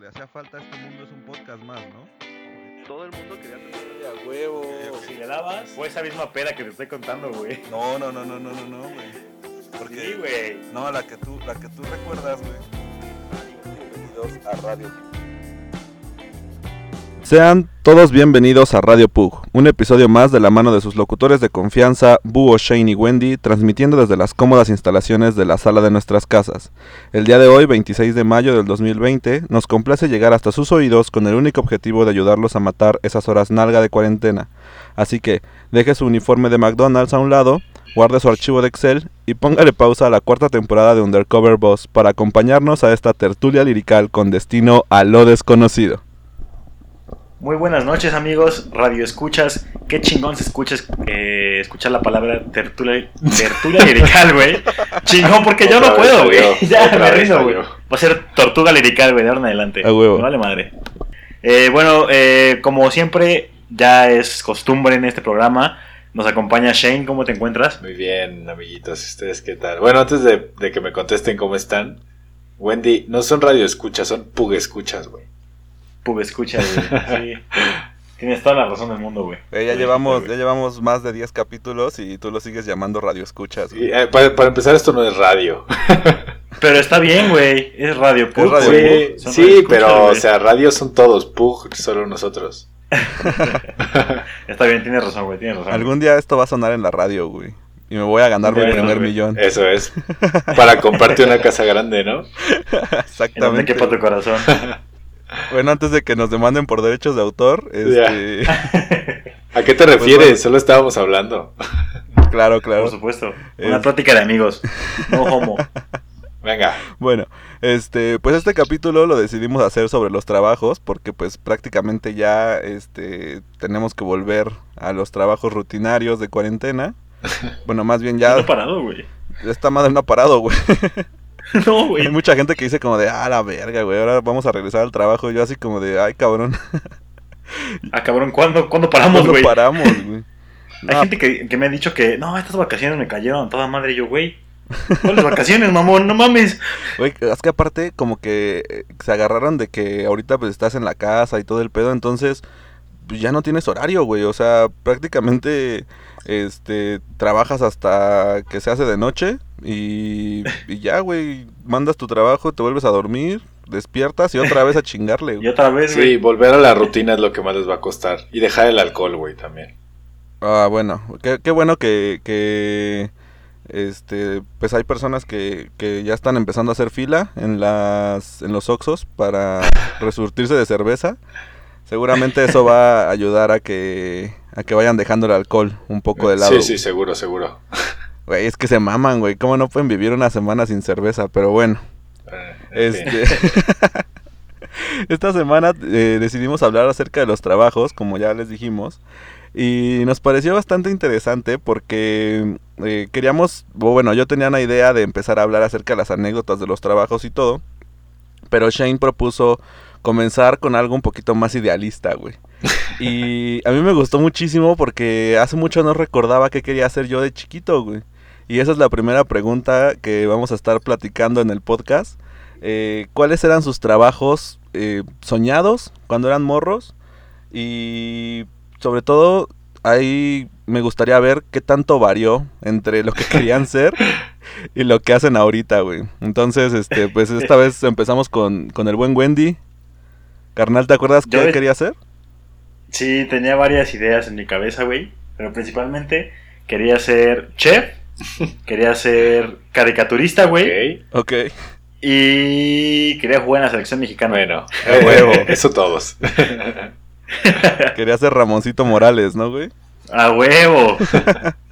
le hacía falta a este mundo es un podcast más, ¿no? Todo el mundo quería tener a huevo. Si le dabas, fue esa misma pera que te estoy contando, güey. No, no, no, no, no, no, no, güey. Porque, Sí, güey. no, la que tú, la que tú recuerdas, güey. Bienvenidos a Radio Sean todos bienvenidos a Radio Pug, un episodio más de la mano de sus locutores de confianza, Búho, Shane y Wendy, transmitiendo desde las cómodas instalaciones de la sala de nuestras casas. El día de hoy, 26 de mayo del 2020, nos complace llegar hasta sus oídos con el único objetivo de ayudarlos a matar esas horas nalga de cuarentena. Así que, deje su uniforme de McDonald's a un lado, guarde su archivo de Excel y póngale pausa a la cuarta temporada de Undercover Boss para acompañarnos a esta tertulia lirical con destino a lo desconocido. Muy buenas noches, amigos. Radio escuchas. Qué chingón se escucha eh, escuchar la palabra tertulia, tertulia lirical, güey. Chingón, porque yo no puedo, güey. Ya me rindo, güey. Va a ser tortuga lirical, güey, de ahora en adelante. A huevo. Me vale madre. Eh, bueno, eh, como siempre, ya es costumbre en este programa. Nos acompaña Shane. ¿Cómo te encuentras? Muy bien, amiguitos. ¿Ustedes qué tal? Bueno, antes de, de que me contesten cómo están, Wendy, no son radio escuchas, son pug escuchas, güey. Pub, escucha, güey. Sí. Tienes toda la razón del mundo, güey. Eh, ya Sí, llevamos, ya llevamos más de 10 capítulos y tú lo sigues llamando Radio Escuchas. Y, eh, para, para empezar, esto no es radio. Pero está bien, güey. Es Radio Pub, Radio güey. Sí, sí, radio escuchas, pero, o sea, radio son todos, pug, solo nosotros. Está bien, tienes razón, güey. Tienes razón. Algún día esto va a sonar en la radio, güey. Y me voy a ganar mi primer güey. millón. Eso es. Para compartir una casa grande, ¿no? En donde Exactamente. quepa tu corazón. Bueno, antes de que nos demanden por derechos de autor, este... ¿A qué te Pues refieres? bueno. Solo estábamos hablando. claro, claro. Por supuesto. Una Es- plática de amigos. No homo. Venga. Bueno, este, pues este capítulo lo decidimos hacer sobre los trabajos porque pues prácticamente ya este tenemos que volver a los trabajos rutinarios de cuarentena. Bueno, más bien No ya he parado, güey. esta madre no ha parado, güey. No, güey. Hay mucha gente que dice como de, "Ah, la verga, güey, ahora vamos a regresar al trabajo." Y yo así como de, "Ay, cabrón, Ah, cabrón, ¿cuándo, ¿cuándo paramos, ¿cuándo güey? paramos, güey?" Hay gente que, que me ha dicho que, no, estas vacaciones me cayeron a toda madre. Y yo, güey, ¿cuáles vacaciones, mamón? No mames. Güey, es que aparte como que eh, se agarraron de que ahorita pues estás en la casa y todo el pedo, entonces pues, ya no tienes horario, güey, o sea, prácticamente este trabajas hasta que se hace de noche y, y ya, güey, mandas tu trabajo, te vuelves a dormir, despiertas y otra vez a chingarle, Y güey. otra vez, Sí, güey. volver a la rutina es lo que más les va a costar. Y dejar el alcohol, güey, también. Ah, bueno, qué, qué bueno que, que este pues hay personas que, que ya están empezando a hacer fila en las en los Oxos para resurtirse de cerveza. Seguramente eso va a ayudar a que a que vayan dejando el alcohol un poco de lado. Sí, sí, seguro, seguro. Güey, es que se maman, güey. ¿Cómo no pueden vivir una semana sin cerveza? Pero bueno. En fin. Este, esta semana eh, decidimos hablar acerca de los trabajos, como ya les dijimos, y nos pareció bastante interesante porque eh, queríamos, bueno, yo tenía una idea de empezar a hablar acerca de las anécdotas de los trabajos y todo, pero Shane propuso comenzar con algo un poquito más idealista, güey. Y a mí me gustó muchísimo porque hace mucho no recordaba qué quería hacer yo de chiquito, güey. Y esa es la primera pregunta que vamos a estar platicando en el podcast. Eh, ¿Cuáles eran sus trabajos eh, soñados cuando eran morros? Y sobre todo, ahí me gustaría ver qué tanto varió entre lo que querían ser y lo que hacen ahorita, güey. Entonces, este, pues esta vez empezamos con, con el buen Wendy. Carnal, ¿te acuerdas Yo qué de- quería hacer? Sí, tenía varias ideas en mi cabeza, güey. Pero principalmente quería ser chef. Quería ser caricaturista, güey. Ok. Y quería jugar en la selección mexicana. Bueno, A huevo. eso todos. Quería ser Ramoncito Morales, ¿no, güey? ¡A huevo!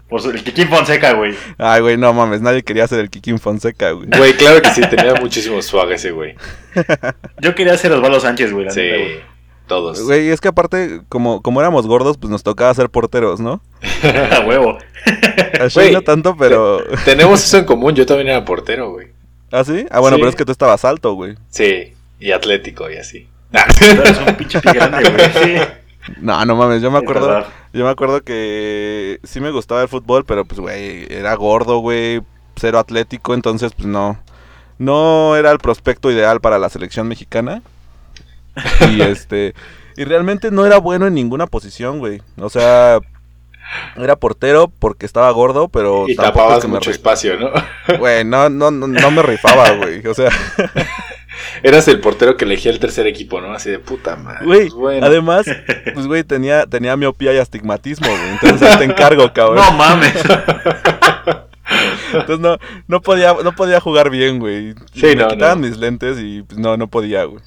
Por su, el Kikín Fonseca, güey. Ay, güey, no mames, nadie quería ser el Kikín Fonseca, güey. Güey, claro que sí, tenía muchísimo swag ese güey. Yo quería ser Osvaldo Sánchez, güey. la neta, Sí, güey. Todos. Güey, es que aparte, como, como éramos gordos, pues nos tocaba ser porteros, ¿no? A huevo. A Shane Güey, no tanto, pero... Tenemos eso en común, yo también era portero, güey. ¿Ah, sí? Ah, bueno, Sí. pero es que tú estabas alto, güey. Sí, y atlético y así. Nah. Tú eres un pinche pie grande, güey. Sí. No, no mames, yo me acuerdo... Yo me acuerdo que sí me gustaba el fútbol, pero pues, güey, era gordo, güey, cero atlético, entonces, pues no... No era el prospecto ideal para la selección mexicana. Y este. Y realmente no era bueno en ninguna posición, güey. O sea. Era portero porque estaba gordo, pero Y tampoco tapabas es que me mucho espacio, ¿no? Güey, no, no, no, no me rifaba, güey. O sea, Eras el portero que elegía el tercer equipo, ¿no? Así de puta madre. güey, Pues bueno. además, pues, güey, tenía, tenía miopía y astigmatismo, güey. Entonces te encargo, cabrón. No mames. Entonces no, no podía, no podía jugar bien, güey. Sí, me no, quitaban no. mis lentes y pues, no, no podía, güey.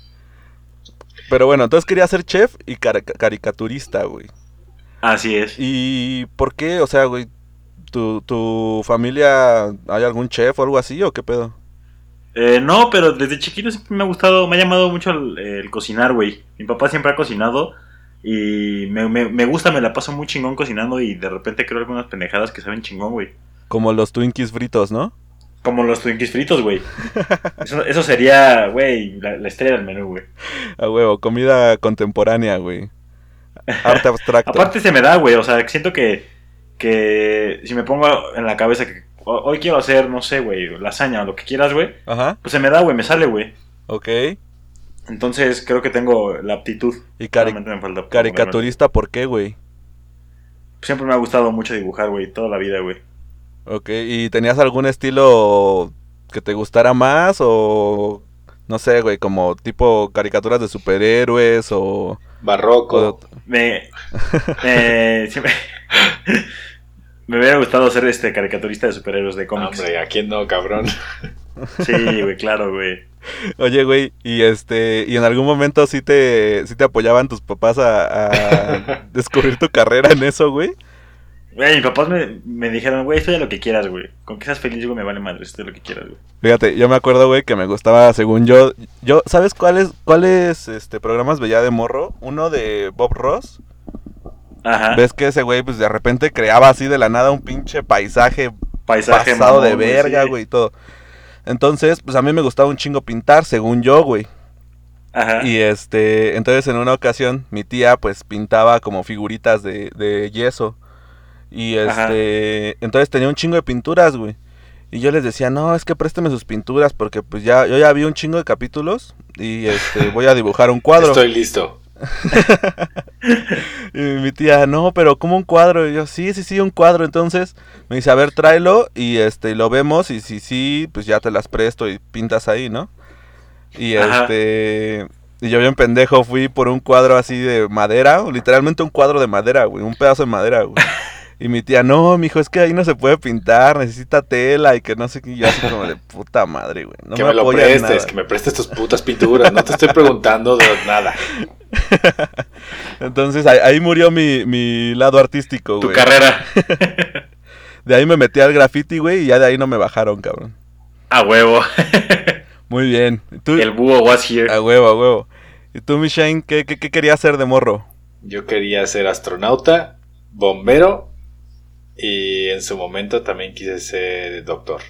Pero bueno, entonces quería ser chef y caricaturista, güey. Así es. ¿Y por qué? O sea, güey, ¿tu, ¿tu familia hay algún chef o algo así o qué pedo? Eh, no, pero desde chiquito siempre me ha gustado, me ha llamado mucho el, el cocinar, güey. Mi papá siempre ha cocinado y me, me- me gusta, me la paso muy chingón cocinando y de repente creo algunas pendejadas que saben chingón, güey. Como los Twinkies fritos, ¿no? Como los Twinkies fritos, güey. Eso, eso sería, güey, la, la estrella del menú, güey. A huevo, comida contemporánea, güey. Arte abstracto. Aparte se me da, güey, o sea, siento que, que si me pongo en la cabeza que ho- hoy quiero hacer, no sé, güey, lasaña o lo que quieras, güey, Ajá, pues se me da, güey, me sale, güey. ok. Entonces creo que tengo la aptitud. ¿Y cari- Solamente me falta ponerme- caricaturista por qué, güey? Siempre me ha gustado mucho dibujar, güey, toda la vida, güey. Ok, ¿y tenías algún estilo que te gustara más o no sé, güey, como tipo caricaturas de superhéroes o, Barroco. o Me. me, siempre- me hubiera gustado ser este caricaturista de superhéroes de cómics. Hombre, ¿a quién no, cabrón? Sí, güey, claro, güey. Oye, güey, y este, y en algún momento sí te, sí te apoyaban tus papás a, a descubrir tu carrera en eso, güey. Güey, mis papás me, me dijeron, güey, estudia lo que quieras, güey. Con que seas feliz, güey, me vale madre, estudia lo que quieras, güey. Fíjate, yo me acuerdo, güey, que me gustaba, según yo, yo, ¿sabes cuáles, cuáles, este, programas veía de morro? Uno de Bob Ross. Ajá. Ves que ese güey, pues, de repente creaba así de la nada un pinche paisaje Paisaje pasado mamón, de verga, sí. güey, y todo. Entonces, pues, a mí me gustaba un chingo pintar, según yo, güey. Ajá. Y este, entonces en una ocasión mi tía pues pintaba como figuritas de, de yeso. Y Ajá. este, entonces tenía un chingo de pinturas, güey. Y yo les decía, no, es que présteme sus pinturas porque pues ya, yo ya vi un chingo de capítulos y este, voy a dibujar un cuadro. Estoy listo. Y mi tía, no, pero como un cuadro. Y yo, sí, sí, sí, un cuadro. Entonces me dice, a ver, tráelo y este, lo vemos y si sí, pues ya te las presto y pintas ahí, ¿no? Y Ajá. este, y yo bien pendejo fui por un cuadro así de madera, literalmente un cuadro de madera, güey, un pedazo de madera, güey. Y mi tía, no, mijo, es que ahí no se puede pintar, necesita tela y que no sé qué. Yo así como de puta madre, güey. No que me, lo apoyan prestes, nada. que me prestes tus putas pinturas. No te estoy preguntando de nada. Entonces ahí, ahí murió mi, mi lado artístico, tu güey. carrera. De ahí me metí al graffiti, güey, y ya de ahí no me bajaron, cabrón. A huevo. Muy bien. El búho was here. A huevo, a huevo. ¿Y tú, Mishane, qué, qué, qué querías hacer de morro? Yo quería ser astronauta, bombero y en su momento también quise ser doctor.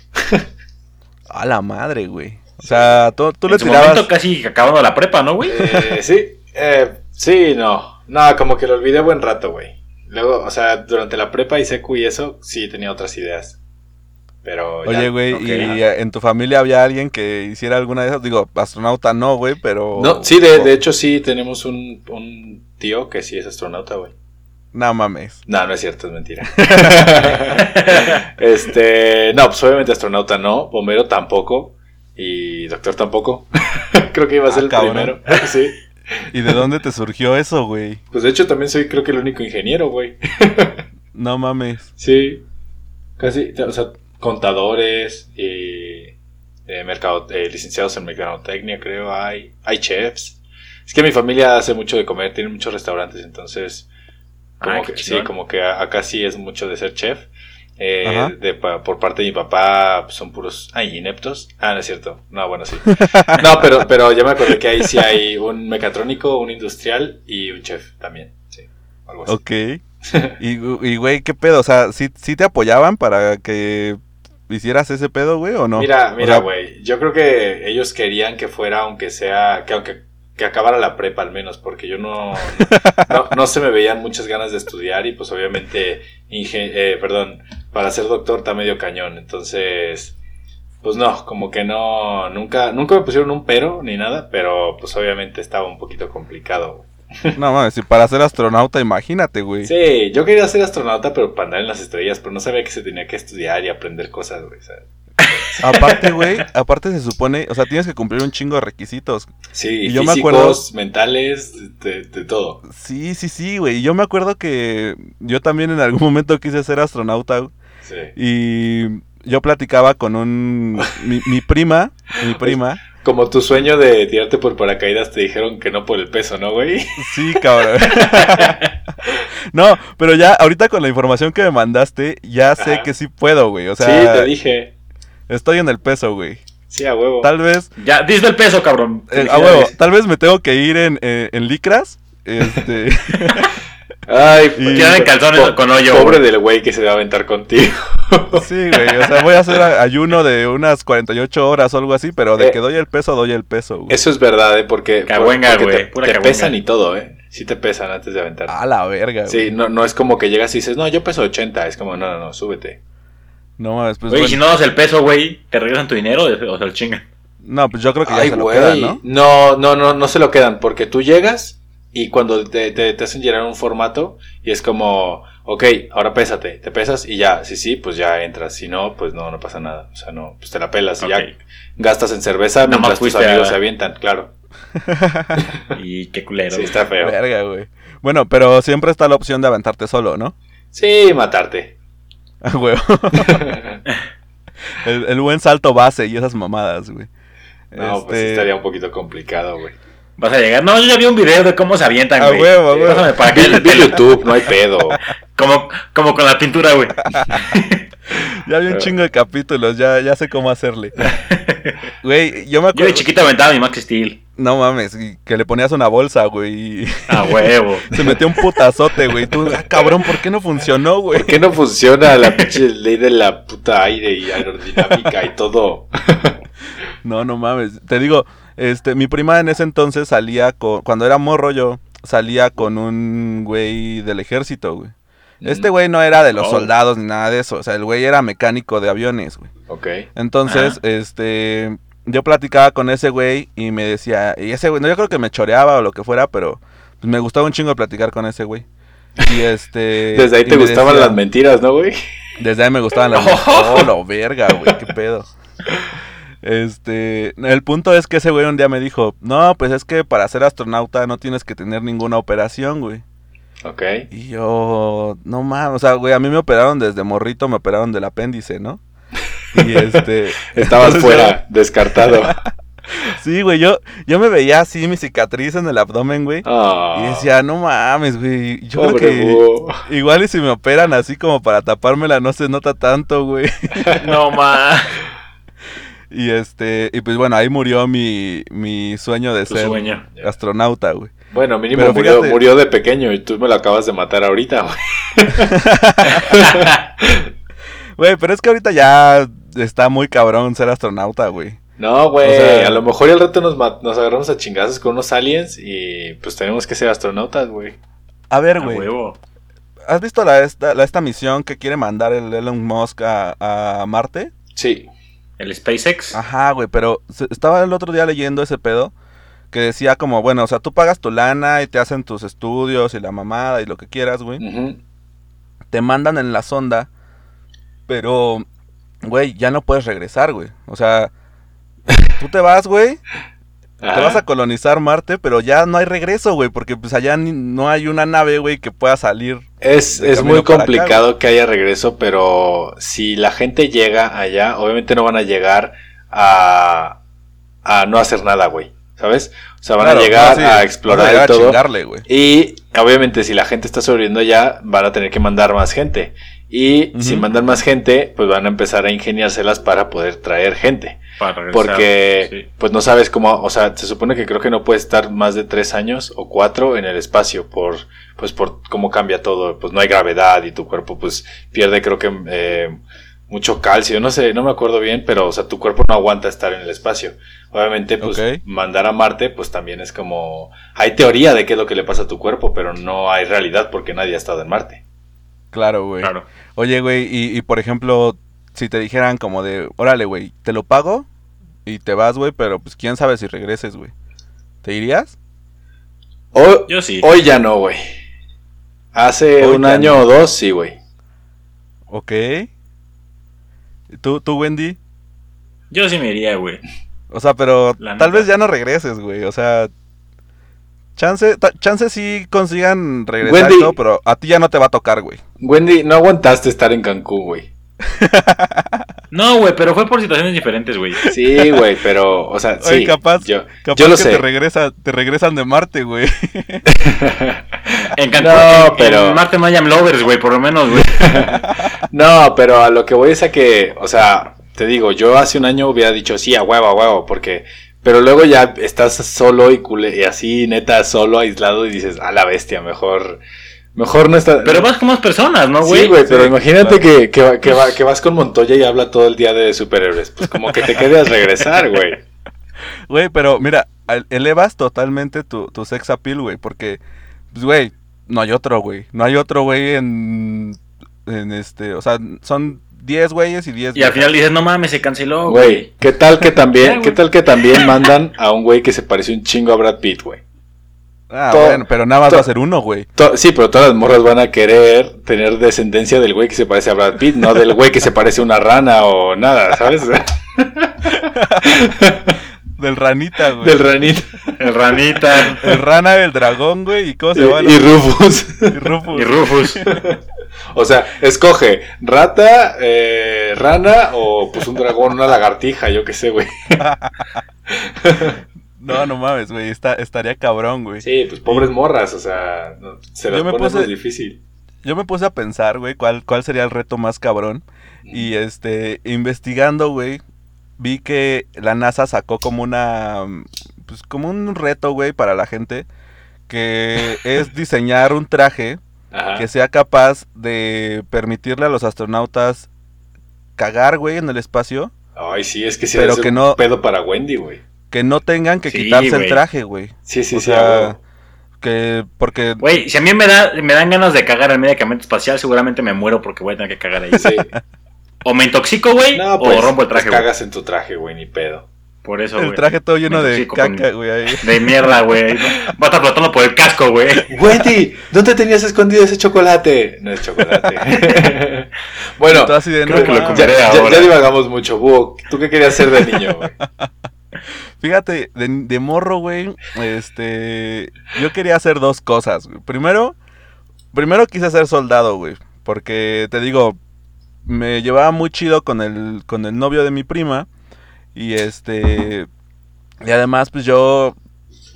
A la madre, güey. O sea, tú, tú le en su tirabas... momento casi acabando la prepa, ¿no, güey? Eh, sí, eh, sí, no. No, como que lo olvidé buen rato, güey. Luego, o sea, durante la prepa y secu y eso, sí tenía otras ideas. Pero ya. Oye, güey. ¿y eh, en tu familia había alguien que hiciera alguna de esas? Digo, astronauta no, güey, pero... No, sí, de, de hecho sí tenemos un, un tío que sí es astronauta, güey. No mames. No, no es cierto, es mentira. este, no, pues obviamente astronauta no, bombero tampoco y doctor tampoco. creo que iba a ser Ah, el cabrón. primero. sí. ¿Y de dónde te surgió eso, güey? Pues de hecho también soy creo que el único ingeniero, güey. No mames. Sí. Casi, o sea, contadores y eh, mercado, eh, licenciados en mercadotecnia, creo, hay, hay chefs. Es que mi familia hace mucho de comer, tiene muchos restaurantes, entonces, como Ay, que, sí, como que acá sí es mucho de ser chef. Eh, de, pa- por parte de mi papá pues, son puros, ay, ineptos. Ah, no es cierto. No, bueno, sí. No, pero, pero ya me acordé que ahí sí hay un mecatrónico, un industrial y un chef también. Sí, algo así. Ok. Y, y, güey, ¿qué pedo? O sea, ¿sí, sí te apoyaban para que hicieras ese pedo, güey, o no? Mira, O mira, sea, güey. Yo creo que ellos querían que fuera, aunque sea, que aunque que acabara la prepa al menos, porque yo no, no, no se me veían muchas ganas de estudiar y pues obviamente, eh, perdón, para ser doctor está medio cañón. Entonces, pues no, como que no, nunca, nunca me pusieron un pero ni nada, pero pues obviamente estaba un poquito complicado. No mames, si para ser astronauta, imagínate, güey. Sí, yo quería ser astronauta, pero para andar en las estrellas, pero no sabía que se tenía que estudiar y aprender cosas, güey. sea. Aparte, güey, aparte se supone, o sea, tienes que cumplir un chingo de requisitos. Sí, Y yo me acuerdo- mentales, de, de todo. Sí, sí, sí, güey. Yo me acuerdo que yo también en algún momento quise ser astronauta Sí. y yo platicaba con un mi, mi prima, mi prima. Como tu sueño de tirarte por paracaídas te dijeron que no por el peso, ¿no, güey? Sí, cabrón. no, pero ya ahorita con la información que me mandaste, ya sé Ajá. que sí puedo, güey. O sea, sí, te dije. Estoy en el peso, güey. Sí, a huevo. Tal vez, Ya, diste el peso, cabrón. eh, a huevo, tal vez me tengo que ir en, eh, en licras. Este, Ay, Y- Quedan en calzones po- con hoyo. Pobre güey. del güey que se va a aventar contigo. sí, güey. O sea, voy a hacer ayuno de unas 48 horas o algo así, pero de Eh, que doy el peso, doy el peso, güey. Eso es verdad, ¿eh? Porque, Caguenga, porque güey, te, pura te pesan y todo, ¿eh? Sí te pesan antes de aventar. A la verga, güey. Sí, no, no es como que llegas y dices, no, yo peso 80. Es como, no, no, no, súbete. No mames, pues Güey, bueno. si no das el peso, güey, te regresan tu dinero o se lo chingan. No, pues yo creo que ya Ay, se lo quedan, ¿no? No, no, no, no se lo quedan, porque tú llegas y cuando te, te, te hacen llenar un formato y es como, ok, ahora pésate, te pesas y ya, sí, sí, pues ya entras, si no, pues no, no pasa nada, o sea, no, pues te la pelas y ya gastas en cerveza más mientras tus amigos a- se avientan, claro, Y qué culero. sí, está feo. Verga, güey. Bueno, pero siempre está la opción de aventarte solo, ¿no? Sí, matarte. Ah, güey. el, el buen salto base y esas mamadas, güey. No, pues sí Este, estaría un poquito complicado, güey. Vas a llegar. No, yo ya vi un video de cómo se avientan, A güey. huevo, a huevo. Pásame para que vi YouTube, no hay pedo. como, como con la pintura, güey. Ya vi un chingo de capítulos, ya, ya sé cómo hacerle. Güey, yo me Yo acuerdo. de chiquito aventaba mi Max Steel. No mames, y que le ponías una bolsa, güey. A huevo. Se metió un putazote, güey. Tú, ah, cabrón, ¿por qué no funcionó, güey? ¿Por qué no funciona la pinche ley de la puta aire y aerodinámica y todo? No, no mames. Te digo, este, mi prima en ese entonces salía con. Cuando era morro yo, salía con un güey del ejército, güey. Este güey no era de los Oh. soldados ni nada de eso. O sea, el güey era mecánico de aviones, güey. Ok. Entonces, Ajá. este. Yo platicaba con ese güey y me decía. Y ese güey, no, yo creo que me choreaba o lo que fuera, pero pues, me gustaba un chingo platicar con ese güey. Y este. Desde ahí te gustaban decía- las mentiras, ¿no, güey? desde ahí me gustaban las... Oh, lo verga, güey, qué pedo. Este, el punto es que ese güey un día me dijo, no, pues es que para ser astronauta no tienes que tener ninguna operación, güey. Ok. Y yo, no mames, o sea, güey, a mí me operaron desde morrito, me operaron del apéndice, ¿no? Y este... Estabas fuera, descartado. sí, güey, yo, yo me veía así mi cicatriz en el abdomen, güey. Ah, Y decía, no mames, güey, yo creo que... búho. Igual y si me operan así como para tapármela no se nota tanto, güey. No más. Y este, y pues bueno, ahí murió mi, mi sueño de Tu ser sueño. astronauta, güey. Bueno, mínimo Pero murió, fíjate- murió de pequeño y tú me lo acabas de matar ahorita, güey. Güey, pero es que ahorita ya está muy cabrón ser astronauta, güey. No, güey, O sea- a lo mejor y al rato nos, nos agarramos a chingazos con unos aliens y pues tenemos que ser astronautas, güey. A ver, güey. ¿has visto la esta, la- esta misión que quiere mandar el Elon Musk a, a Marte? Sí. El SpaceX. Ajá, güey, pero se- estaba el otro día leyendo ese pedo que decía como, bueno, o sea, tú pagas tu lana y te hacen tus estudios y la mamada y lo que quieras, güey. Te mandan en la sonda, pero, güey, ya no puedes regresar, güey. O sea, tú te vas, güey, te vas a colonizar Marte, pero ya no hay regreso, güey, porque pues allá ni- no hay una nave, güey, que pueda salir. Es, es muy acá, complicado que haya regreso, pero si la gente llega allá, obviamente no van a llegar a, a no hacer nada, güey. ¿Sabes? O sea, van Claro, a llegar no, sí, a van explorar llegar y a todo. chingarle. Y obviamente si la gente está sobreviviendo allá, van a tener que mandar más gente. Y si mandan más gente, pues van a empezar a ingeniárselas para poder traer gente. Para regresar. Porque Sí. pues no sabes cómo, o sea, se supone que creo que no puedes estar más de tres años o cuatro en el espacio por, pues por cómo cambia todo, pues no hay gravedad y tu cuerpo pues pierde creo que eh, mucho calcio, no sé, no me acuerdo bien, pero o sea, tu cuerpo no aguanta estar en el espacio. Obviamente pues mandar a Marte pues también es como, hay teoría de qué es lo que le pasa a tu cuerpo, pero no hay realidad porque nadie ha estado en Marte. Claro, güey. Claro. Oye, güey, y, y por ejemplo, si te dijeran como de, órale, güey, te lo pago y te vas, güey, pero pues quién sabe si regreses, güey. ¿Te irías? Hoy, Yo sí. hoy ya no, güey. Hace Hoy un año no. o dos, sí, güey. Ok. ¿Tú, tú, Wendy? Yo sí me iría, güey. O sea, pero tal vez ya no regreses, güey. O sea, chance, chance sí consigan regresar y Wendy. todo, pero a ti ya no te va a tocar, güey. Wendy, no aguantaste estar en Cancún, güey. No, güey, pero fue por situaciones diferentes, güey. Sí, güey, pero, o sea, Oye, sí. capaz- yo, Capaz yo lo que sé. te regresa, te regresan de Marte, güey. En Cancún, No, en- pero- en Marte no hay lovers, güey, por lo menos, güey. No, pero a lo que voy es a que, o sea, te digo, yo hace un año hubiera dicho sí, a huevo, a huevo, porque, pero luego ya estás solo y, cule- y así, neta, solo, aislado y dices, a la bestia, mejor, mejor no está. Pero vas con más personas, ¿no, güey? Sí, güey, pero Sí, imagínate claro. que, que, va- que, va- que vas con Montoya y habla todo el día de superhéroes. Pues como que te quedas regresar, güey. Güey, pero mira, elevas totalmente tu, tu sex appeal, güey, porque, pues, güey, no hay otro, güey. No hay otro, güey, en, en este, o sea, son 10 güeyes y 10 Y al final dices, no mames, se canceló, Güey. ¿qué tal que también, qué tal que también mandan a un güey que se parece un chingo a Brad Pitt, güey? Ah, todo- bueno, pero nada más todo- va a ser uno, güey. Sí, pero todas las morras van a querer tener descendencia del güey que se parece a Brad Pitt, no del güey que se parece a una rana o nada, ¿sabes? Del ranita, güey. Del ranito. El ranita El rana, el dragón, güey, y cómo Y, se llama. el y otro? Rufus. Y Rufus. y Rufus. O sea, escoge rata, eh, rana o pues un dragón, una lagartija, yo qué sé, güey. No, no mames, güey, está, estaría cabrón, güey. Sí, pues pobres morras, o sea, se las Yo me pone puse- más difícil. Yo me puse a pensar, güey, cuál, cuál sería el reto más cabrón. Y este, investigando, güey, vi que la NASA sacó como una, pues como un reto, güey, para la gente, que es diseñar un traje Ajá. que sea capaz de permitirle a los astronautas cagar, güey, en el espacio, Ay, sí, es que sí, Pero es que un no- pedo para Wendy, güey. que no tengan que Sí, quitarse el traje, güey. Sí, sí, O sí, sea. Que, porque, Güey, si a mí me, da, me dan ganas de cagar el medicamento espacial, seguramente me muero porque voy a tener que cagar ahí. Sí. O me intoxico, güey, No, o pues, rompo el traje, pues cagas en tu traje, güey, ni pedo. Por eso, el güey. traje todo lleno de caca, güey, ahí. De mierda, güey. ¿no? Va a estar flotando por el casco, güey. Wendy, ¿dónde tenías escondido ese chocolate? No es chocolate. bueno, así de, creo no que lo ya, ya- ya divagamos mucho. Búho, ¿tú qué querías ser de niño, güey? Fíjate, de, de morro, güey, este, yo quería hacer dos cosas. güey. Primero, primero quise ser soldado, güey, porque te digo, me llevaba muy chido con el, con el novio de mi prima y este, y además, pues yo,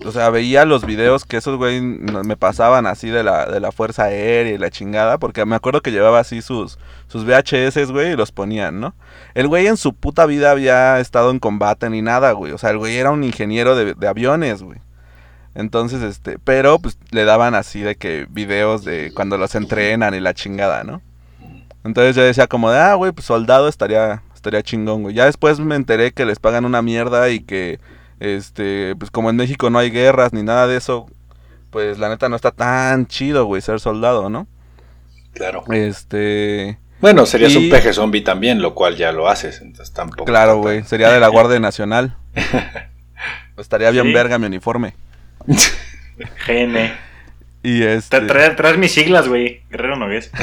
o sea, veía los videos que esos güey me pasaban así de la, de la fuerza aérea y la chingada, porque me acuerdo que llevaba así sus, sus VHS, güey, y los ponían, ¿no? El güey en su puta vida había estado en combate ni nada, güey. O sea, el güey era un ingeniero de, de aviones, güey. Entonces, este, pero pues le daban así de que videos de cuando los entrenan y la chingada, ¿no? Entonces yo decía como de, ah, güey, pues soldado estaría, estaría chingón, güey. Ya después me enteré que les pagan una mierda y que, este, pues como en México no hay guerras ni nada de eso, pues la neta no está tan chido, güey, ser soldado, ¿no? Claro. Este, Bueno, serías Y- un peje zombie también, lo cual ya lo haces, entonces tampoco. claro, güey, tan- sería de la Guardia Nacional. Estaría bien Sí. verga mi uniforme. GN. Y este, Traes mis siglas, güey. Guerrero Nogués.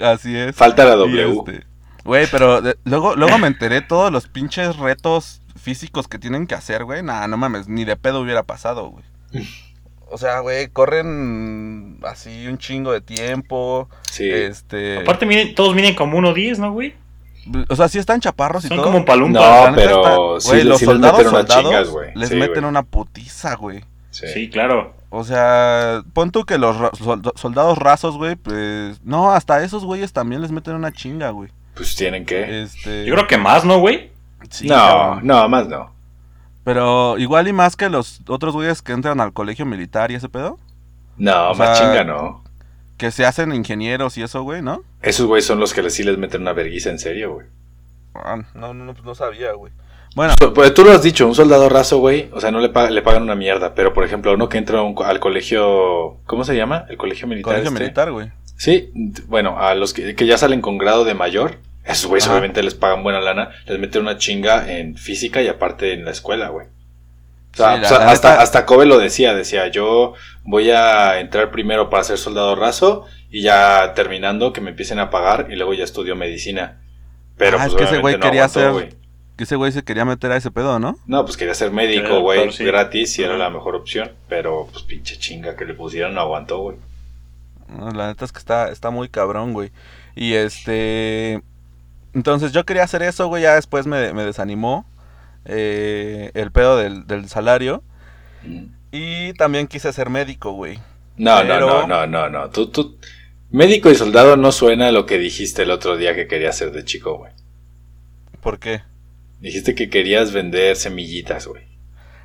así es. Falta la W. este, Güey, pero de- luego, luego me enteré todos los pinches retos físicos que tienen que hacer, güey. Nah, no mames, ni de pedo hubiera pasado, güey. O sea, güey, corren así un chingo de tiempo. Sí. Este. Aparte, miren, todos miren como 1.10, ¿no, güey? O sea, sí están chaparros y Son todo. como palumpas. No, pero sí, le- los sí les soldados meten unas soldados chingas, güey. les Sí, meten una putiza, güey. Sí. Sí, claro. O sea, pon tú que los soldados rasos, güey, pues... No, hasta esos güeyes también les meten una chinga, güey. Pues tienen que. Este... Yo creo que más, ¿no, güey? sí, no, no, más no. Pero igual y más que los otros güeyes que entran al colegio militar y ese pedo. No, O más sea- chinga no. Que se hacen ingenieros y eso, güey, ¿no? Esos güeyes son los que les- sí les meten una verguiza en serio, güey. Ah, no, no, no, no sabía, güey. Bueno, Pues tú lo has dicho, un soldado raso, güey, o sea, no le, pa- le pagan una mierda, pero por ejemplo, uno que entra a un co- al colegio, ¿cómo se llama? El colegio militar. colegio este, militar, güey. Sí, bueno, a los que, que ya salen con grado de mayor, esos güeyes obviamente les pagan buena lana, les meten una chinga en física y aparte en la escuela, güey. O sea, Sí, la- o sea, la hasta, hasta Kobe lo decía, decía, yo voy a entrar primero para ser soldado raso y ya terminando que me empiecen a pagar y luego ya estudio medicina. Pero Ah, pues es que ese güey no quería aguantó, ser-. Que ese güey se quería meter a ese pedo, ¿no? No, pues quería ser médico, Quería güey, sí. gratis y era la mejor opción. Pero pues pinche chinga que le pusieron no aguantó, güey. No, la neta es que está, está muy cabrón, güey. Y este. Entonces yo quería hacer eso, güey. Ya después me, me desanimó eh, el pedo del, del salario. Mm. Y también quise ser médico, güey. No, Pero- no, no, no, no, no. Tú, tú, médico y soldado no suena a lo que dijiste el otro día que querías ser de chico, güey. ¿Por qué? Dijiste que querías vender semillitas, güey.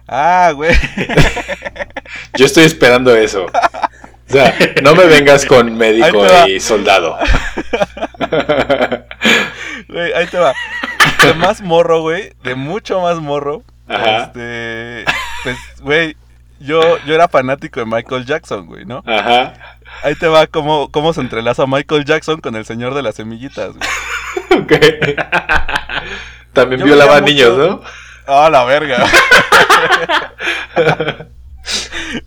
Ah, güey. Yo estoy esperando eso. O sea, no me vengas con médico y soldado. Güey, ahí te va. De más morro, güey. De mucho más morro. Ajá. Este. Pues, güey. Yo, yo era fanático de Michael Jackson, güey, ¿no? Ajá. Ahí te va cómo, cómo se entrelaza Michael Jackson con el señor de las semillitas, güey. Ok. También Yo violaba veía niños, ¿no? ¡Ah, la verga!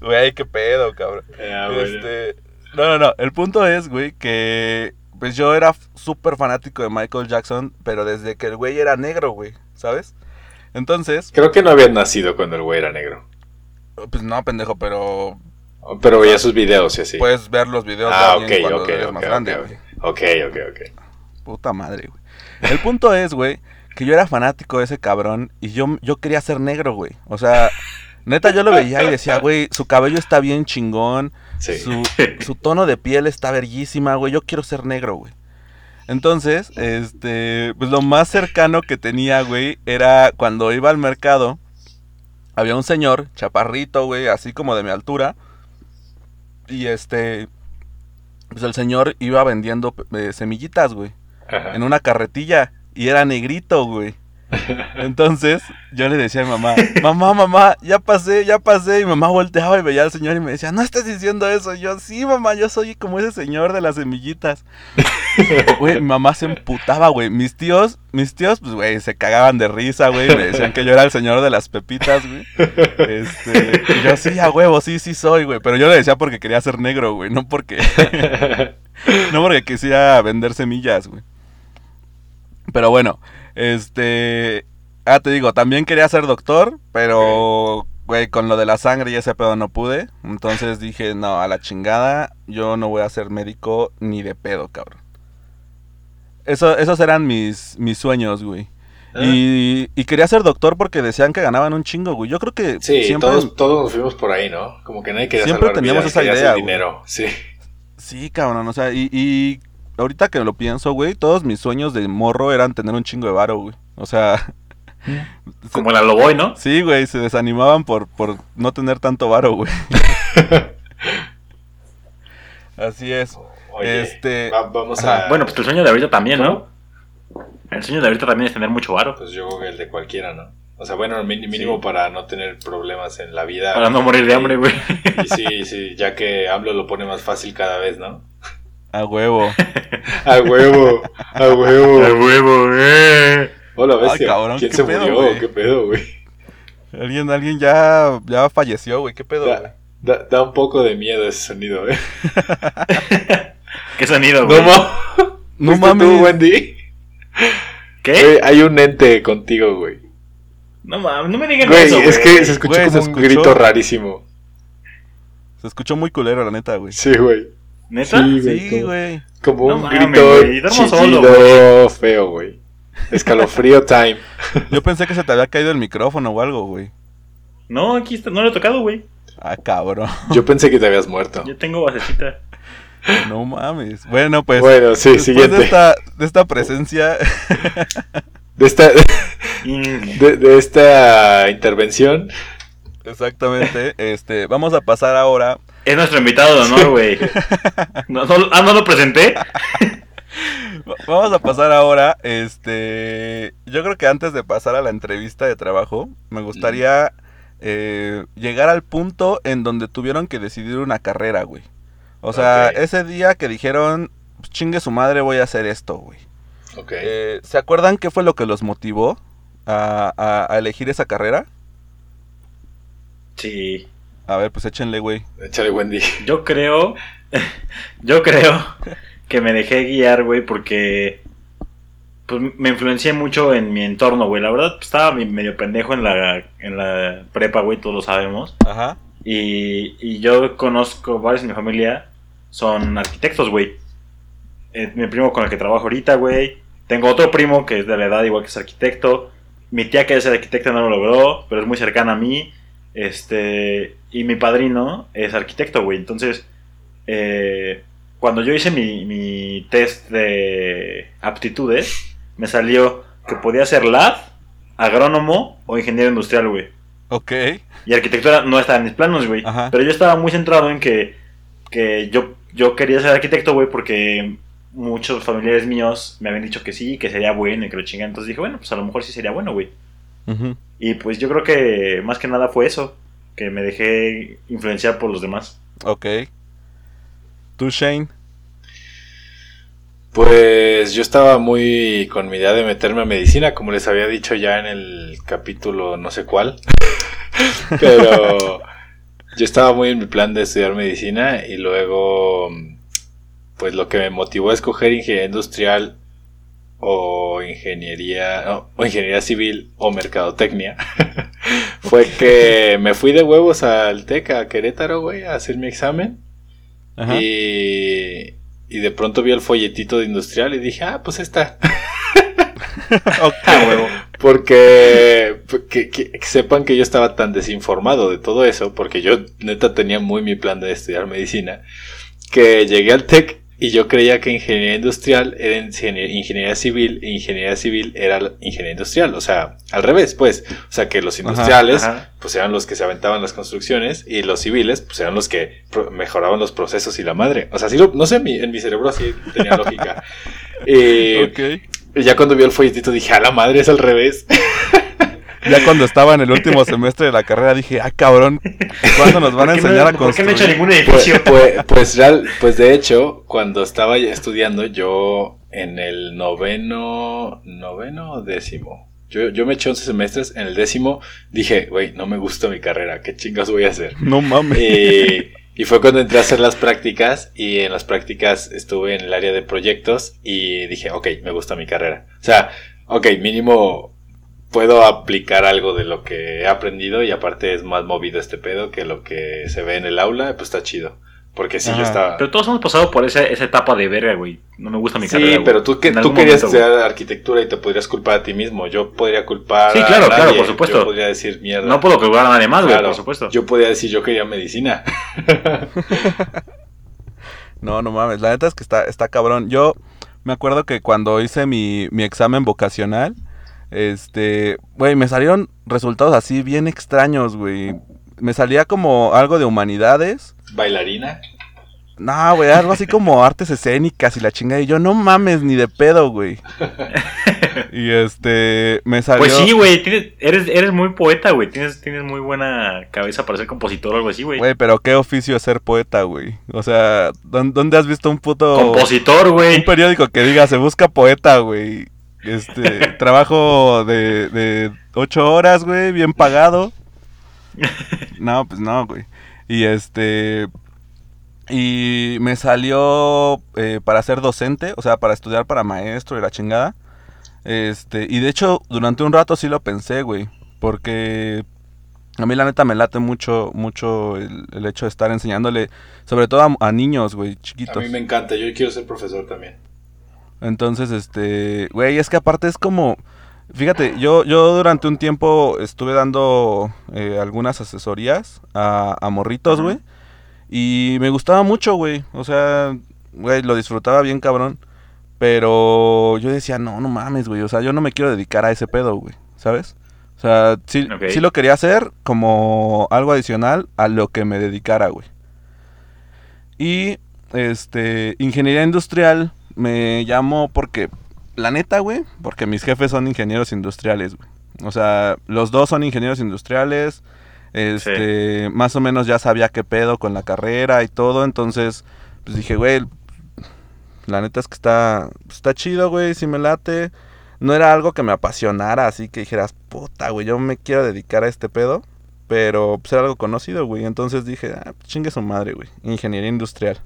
Güey, qué pedo, cabrón. Ah. Este, no, no, no. El punto es, güey, que pues yo era súper fanático de Michael Jackson, pero desde que el güey era negro, güey, ¿sabes? Entonces, Creo que no habían nacido cuando el güey era negro. pues no, pendejo, pero Pero veía sus videos y así. puedes ver los videos ah, de ok, alguien cuando ok, eres ok, más ok, grande, ok. güey. Ok, ok, ok. Puta madre, güey. El punto es, güey, que yo era fanático de ese cabrón y yo, yo quería ser negro, güey. O sea, neta yo lo veía y decía, güey, su cabello está bien chingón, Sí. su, su tono de piel está verguísima, güey. Yo quiero ser negro, güey. Entonces, este, pues lo más cercano que tenía, güey, era cuando iba al mercado. Había un señor, chaparrito, güey, así como de mi altura. Y este, pues el señor iba vendiendo eh, semillitas, güey, Ajá. en una carretilla. Y era negrito, güey. Entonces, yo le decía a mi mamá, mamá, mamá, ya pasé, ya pasé. Y mi mamá volteaba y veía al señor y me decía, no estás diciendo eso. Y yo, sí, mamá, yo soy como ese señor de las semillitas. Güey, mi mamá se emputaba, güey. Mis tíos, mis tíos, pues, güey, se cagaban de risa, güey. Me decían que yo era el señor de las pepitas, güey. Este, y yo, sí, a huevo, sí, sí soy, güey. Pero yo le decía porque quería ser negro, güey, no porque, no porque quisiera vender semillas, güey. Pero bueno, este. Ah, te digo, también quería ser doctor, pero, güey, con lo de la sangre y ese pedo no pude. Entonces dije, no, a la chingada, yo no voy a ser médico ni de pedo, cabrón. Eso, esos eran mis, mis sueños, güey. Ah. Y, y quería ser doctor porque decían que ganaban un chingo, güey. Yo creo que Sí, siempre... todos, todos nos fuimos por ahí, ¿no? Como que nadie quería Siempre teníamos vidas, esa idea, güey. dinero. Sí. Sí, cabrón, o sea, y, y ahorita que lo pienso, güey, todos mis sueños de morro eran tener un chingo de varo, güey. O sea, Como la Loboy, ¿no? sí, güey, se desanimaban por, por no tener tanto varo, güey. Así es. Oye, Este, va- vamos a... Bueno, pues tu sueño de ahorita también, ¿no? El sueño de ahorita también es tener mucho varo. Pues yo creo que el de cualquiera, ¿no? O sea, bueno, mí- mínimo para no tener problemas en la vida. Para no morir de hambre, güey. Y sí, sí, ya que AMLO lo pone más fácil cada vez, ¿no? a huevo. A huevo, a huevo. huevo, eh. Hola, bestia. cabrón, ¿Quién se pedo, murió? ¿Qué pedo, güey? Alguien, alguien ya, ya falleció, güey. ¿Qué pedo? Da, da, da un poco de miedo ese sonido, ¿eh? ¿Qué sonido, No, güey? ma- No ¿Fuiste mames. tú, Wendy? ¿Qué? Hay un ente contigo, güey. No mames, no me digan Güey, eso, es güey. que se escuchó Güey, como se un escuchó. grito rarísimo. Se escuchó muy culero, la neta, güey. Sí, güey. ¿Neta? Sí, como- güey. Como No un mames, grito güey, chillido feo, güey. Escalofrío time. Yo pensé que se te había caído el micrófono o algo, güey. No, aquí está, no lo he tocado, güey. Ah, cabrón. Yo pensé que te habías muerto. Yo tengo basecita. No mames. Bueno, pues. bueno, sí, después siguiente. De esta, de esta presencia. De esta, Y- de, de esta intervención. Exactamente. Este, vamos a pasar ahora. Es nuestro invitado de honor, güey. No, no- ah, ¿no lo presenté? Vamos a pasar ahora. Este. Yo creo que antes de pasar a la entrevista de trabajo, me gustaría eh, llegar al punto en donde tuvieron que decidir una carrera, güey. O sea, ese día que dijeron, "Pues, chingue su madre, voy a hacer esto, güey. Ok. Eh, ¿Se acuerdan qué fue lo que los motivó a, a- a elegir esa carrera? Sí. A ver, pues échenle, güey. Échale, Wendy. Yo creo. yo creo que me dejé guiar, güey, porque. Pues me influencié mucho en mi entorno, güey. La verdad, pues, estaba me- medio pendejo en la, en la prepa, güey, todos lo sabemos. Ajá. Y, y yo conozco varios en mi familia, son arquitectos, güey. Eh, mi primo con el que trabajo ahorita, güey. Tengo otro primo que es de la edad igual que es arquitecto. Mi tía que es arquitecta no lo logró, pero es muy cercana a mí. Este, y mi padrino es arquitecto, güey. Entonces, eh, cuando yo hice mi, mi test de aptitudes, me salió que podía ser lab, agrónomo o ingeniero industrial, güey. Ok. Y arquitectura no estaba en mis planos, güey. Pero yo estaba muy centrado en que, que yo, yo quería ser arquitecto, güey, porque muchos familiares míos me habían dicho que sí, que sería bueno y que lo chingan. Entonces dije, bueno, pues a lo mejor sí sería bueno, güey. Ujú. Y pues yo creo que más que nada fue eso, que me dejé influenciar por los demás. Ok. ¿Tú, Shane? Pues yo estaba muy con mi idea de meterme a medicina, como les había dicho ya en el capítulo no sé cuál. Pero yo estaba muy en mi plan de estudiar medicina y luego pues lo que me motivó a escoger ingeniería industrial o ingeniería no, o ingeniería civil o mercadotecnia fue que me fui de huevos al TEC a Querétaro, güey, a hacer mi examen. Ajá. Y, y de pronto vi el folletito de industrial y dije, ah, pues esta. Ok. Ah, huevo. Porque que, que- que sepan que yo estaba tan desinformado de todo eso, porque yo neta tenía muy mi plan de estudiar medicina, que llegué al TEC y yo creía que ingeniería industrial era ingenier- ingeniería civil e ingeniería civil era ingeniería industrial. O sea, al revés, pues. O sea, que los industriales Ajá. pues eran los que se aventaban las construcciones y los civiles pues eran los que mejoraban los procesos y la madre. O sea, sí lo- no sé, en mi, en mi cerebro así tenía lógica. Y ya cuando vi el folletito dije, a la madre es al revés. Ya cuando estaba en el último semestre de la carrera dije, ah, cabrón, ¿cuándo nos van a ¿Por qué no- enseñar a ¿Por qué no he construir? hecho ningún Pues, edificio? pues, pues, real, pues de hecho, cuando estaba estudiando, yo en el noveno, noveno o décimo, yo, yo me eché 11 semestres, en el décimo dije, güey, no me gusta mi carrera, ¿qué chingas voy a hacer? No mames. Y, y fue cuando entré a hacer las prácticas y en las prácticas estuve en el área de proyectos y dije, ok, me gusta mi carrera. O sea, ok, mínimo puedo aplicar algo de lo que he aprendido y aparte es más movido este pedo que lo que se ve en el aula, pues está chido. Porque si yo Ajá. estaba... Pero todos hemos pasado por esa, esa etapa de verga, güey. No me gusta mi Sí, carrera. güey. pero tú, que, tú querías momento, estudiar arquitectura y te podrías culpar a ti mismo. Yo podría culpar Sí, a claro, claro, nadie. por supuesto. Yo podría decir mierda. No puedo culpar a nadie más, güey, Claro, por supuesto. Yo podría decir yo quería medicina. No, no mames, la neta es que está, está cabrón. Yo me acuerdo que cuando hice mi, mi examen vocacional, este, güey, me salieron resultados así bien extraños, güey. Me salía como algo de humanidades. Bailarina. No, güey, algo así como artes escénicas y la chingada. Y yo, no mames, ni de pedo, güey. y este, me salió... Pues sí, güey, eres, eres muy poeta, güey. Tienes, tienes muy buena cabeza para ser compositor o algo así, güey. Güey, pero qué oficio es ser poeta, güey. O sea, ¿dó- ¿dónde has visto un puto... Compositor, un güey. periódico que diga se busca poeta, güey. Este, trabajo de, de ocho horas, güey, bien pagado. No, pues no, güey. Y este, y me salió eh, para ser docente, o sea, para estudiar para maestro y la chingada. Este, y de hecho, durante un rato sí lo pensé, güey, porque a mí la neta me late mucho, mucho el, hecho de estar enseñándole, sobre todo a, a niños, güey, chiquitos. A mí me encanta, yo quiero ser profesor también. Entonces, este, güey, es que aparte es como, fíjate, yo, yo durante un tiempo estuve dando eh, algunas asesorías a, a morritos, güey, y me gustaba mucho, güey, o sea, güey, lo disfrutaba bien cabrón, pero yo decía, no, no mames, güey, o sea, yo no me quiero dedicar a ese pedo, güey, ¿sabes? O sea, sí, sí lo quería hacer como algo adicional a lo que me dedicara, güey. Y, este, ingeniería industrial me llamó porque, la neta, güey, porque mis jefes son ingenieros industriales, güey. O sea, los dos son ingenieros industriales. Este, más o menos ya sabía qué pedo con la carrera y todo, entonces, pues dije, güey, la neta es que está, está chido, güey, si me late. No era algo que me apasionara, así que dijeras, puta, güey, yo me quiero dedicar a este pedo. Pero pues era algo conocido, güey. Entonces dije, ah, chingue su madre, güey. Ingeniería industrial.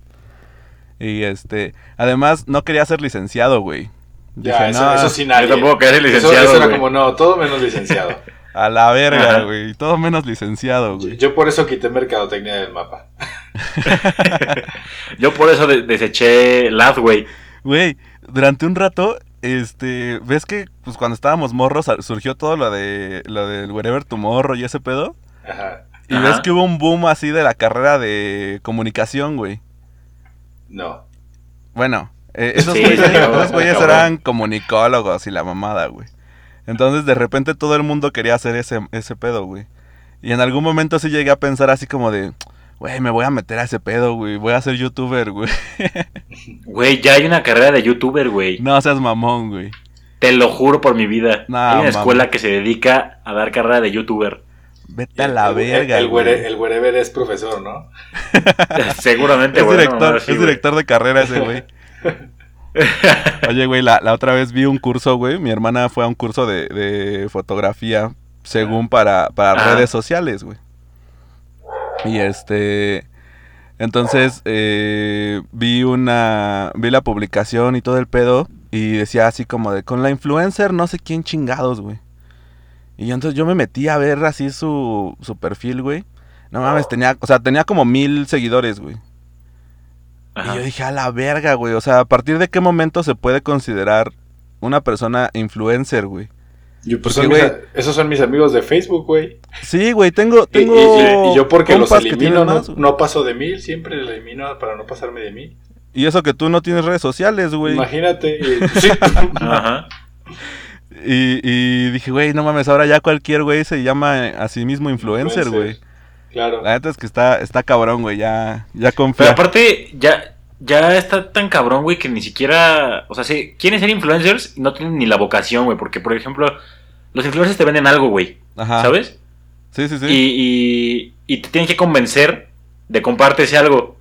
Y este, además no quería ser licenciado, güey. Ya, Dije, eso, "No, eso sí Yo nadie. tampoco quería ser Eso- licenciado, Eso, era güey. como, no, todo menos licenciado. a la verga, güey. Todo menos licenciado, yo, güey. yo por eso quité mercadotecnia del mapa. Yo por eso de- deseché Lad, güey. Güey, durante un rato, este, ¿ves que pues cuando estábamos morros a- surgió todo lo de lo del Wherever Tomorrow y ese pedo? Ajá. Y Ajá. ves que hubo un boom así de la carrera de comunicación, güey. No. Bueno, eh, esos Sí, güeyes, sí, cabrón, esos güeyes cabrón. eran comunicólogos y la mamada, güey. Entonces de repente todo el mundo quería hacer ese, ese pedo, güey. Y en algún momento sí llegué a pensar así como de, güey, me voy a meter a ese pedo, güey. Voy a ser youtuber, güey. Güey, ya hay una carrera de youtuber, güey. No seas mamón, güey. Te lo juro por mi vida. No, hay una escuela que se dedica a dar carrera de youtuber. Vete a la el, verga, el, el, güey. where- el wherever es profesor, ¿no? Seguramente, Es director, es director de carrera ese güey. Oye, güey, la, la otra vez vi un curso, güey. Mi hermana fue a un curso de, de fotografía, según para, para Ah. redes sociales, güey. Y este. Entonces, eh, vi una. Vi la publicación y todo el pedo. Y decía así como de. Con la influencer, no sé quién chingados, güey. Y yo, entonces yo me metí a ver así su, su perfil, güey. No mames, tenía. O sea, tenía como mil seguidores, güey. Ajá. Y yo dije, a la verga, güey. O sea, ¿a partir de qué momento se puede considerar una persona influencer, güey? Yo, pues, Porque, son mis güey- a- esos son mis amigos de Facebook, güey. Sí, güey, tengo, Y, tengo y- y yo porque los elimino no, más, no paso de mil, siempre elimino para no pasarme de mil. Y eso que tú no tienes redes sociales, güey. Imagínate. y- sí. Ajá. Y, y dije, güey, no mames, ahora ya cualquier güey se llama a sí mismo influencer, güey. Claro. La neta es que está, está cabrón, güey, ya, ya Pero confía. aparte, ya, ya está tan cabrón, güey, que ni siquiera. O sea, sí, quieren ser influencers y no tienen ni la vocación, güey. Porque, por ejemplo, los influencers te venden algo, güey. Ajá. ¿Sabes? Sí, sí, sí. Y, y, y te tienen que convencer de comprarte ese algo.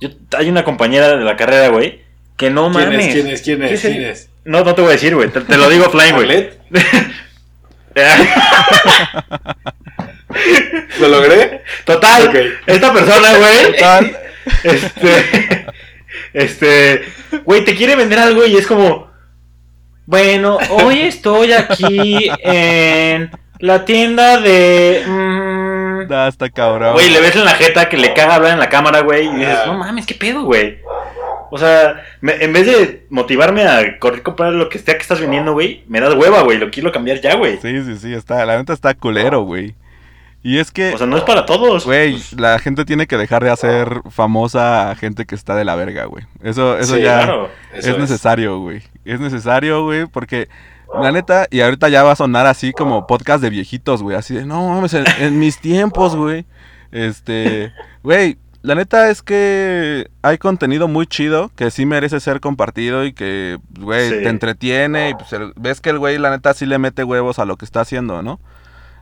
Yo, hay una compañera de la carrera, güey, que no ¿Quién mames. es? ¿Quién es? ¿Quién ¿Qué es? es ¿Quién es? No, no te voy a decir, güey. Te, te lo digo offline, güey. ¿Lo logré? Total, Ok. esta persona, güey. Total. Este. Este. Güey, te quiere vender algo y es como. Bueno, hoy estoy aquí en la tienda de. mm". No, está cabrón. Güey, le ves en la jeta que le caga hablar en la cámara, güey. Y dices, Ah. no mames, qué pedo, güey. O sea, me- en vez de motivarme a correr comprar lo que sea que estás vendiendo, güey, me das hueva, güey. Lo quiero cambiar ya, güey. Sí, sí, sí, está, la neta está culero, güey. Y es que, O sea, no es para todos. güey, la gente tiene que dejar de hacer famosa a gente que está de la verga, güey. Eso, eso Sí, ya Claro. Eso es necesario, güey. Es necesario, güey, porque la neta, y ahorita ya va a sonar así como podcast de viejitos, güey. Así de, no mames, en, en mis tiempos, güey. Este, güey, la neta es que hay contenido muy chido que sí merece ser compartido y que, güey, Sí. te entretiene y pues el- ves que el güey, la neta, sí le mete huevos a lo que está haciendo, ¿no?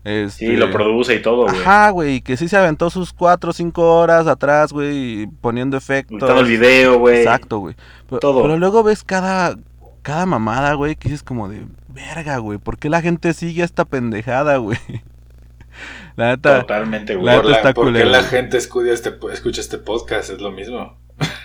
Este, Sí, lo produce y todo, güey. Ajá, güey, que sí se aventó sus cuatro o cinco horas atrás, güey, poniendo efectos. Editando el video, güey. Exacto, güey. Pero, Todo. pero luego ves cada, cada mamada, güey, que dices como de, verga, güey, ¿por qué la gente sigue esta pendejada, güey? La neta, Totalmente, güey. La neta está la, ¿por qué la gente escucha este, escucha este podcast? Es lo mismo.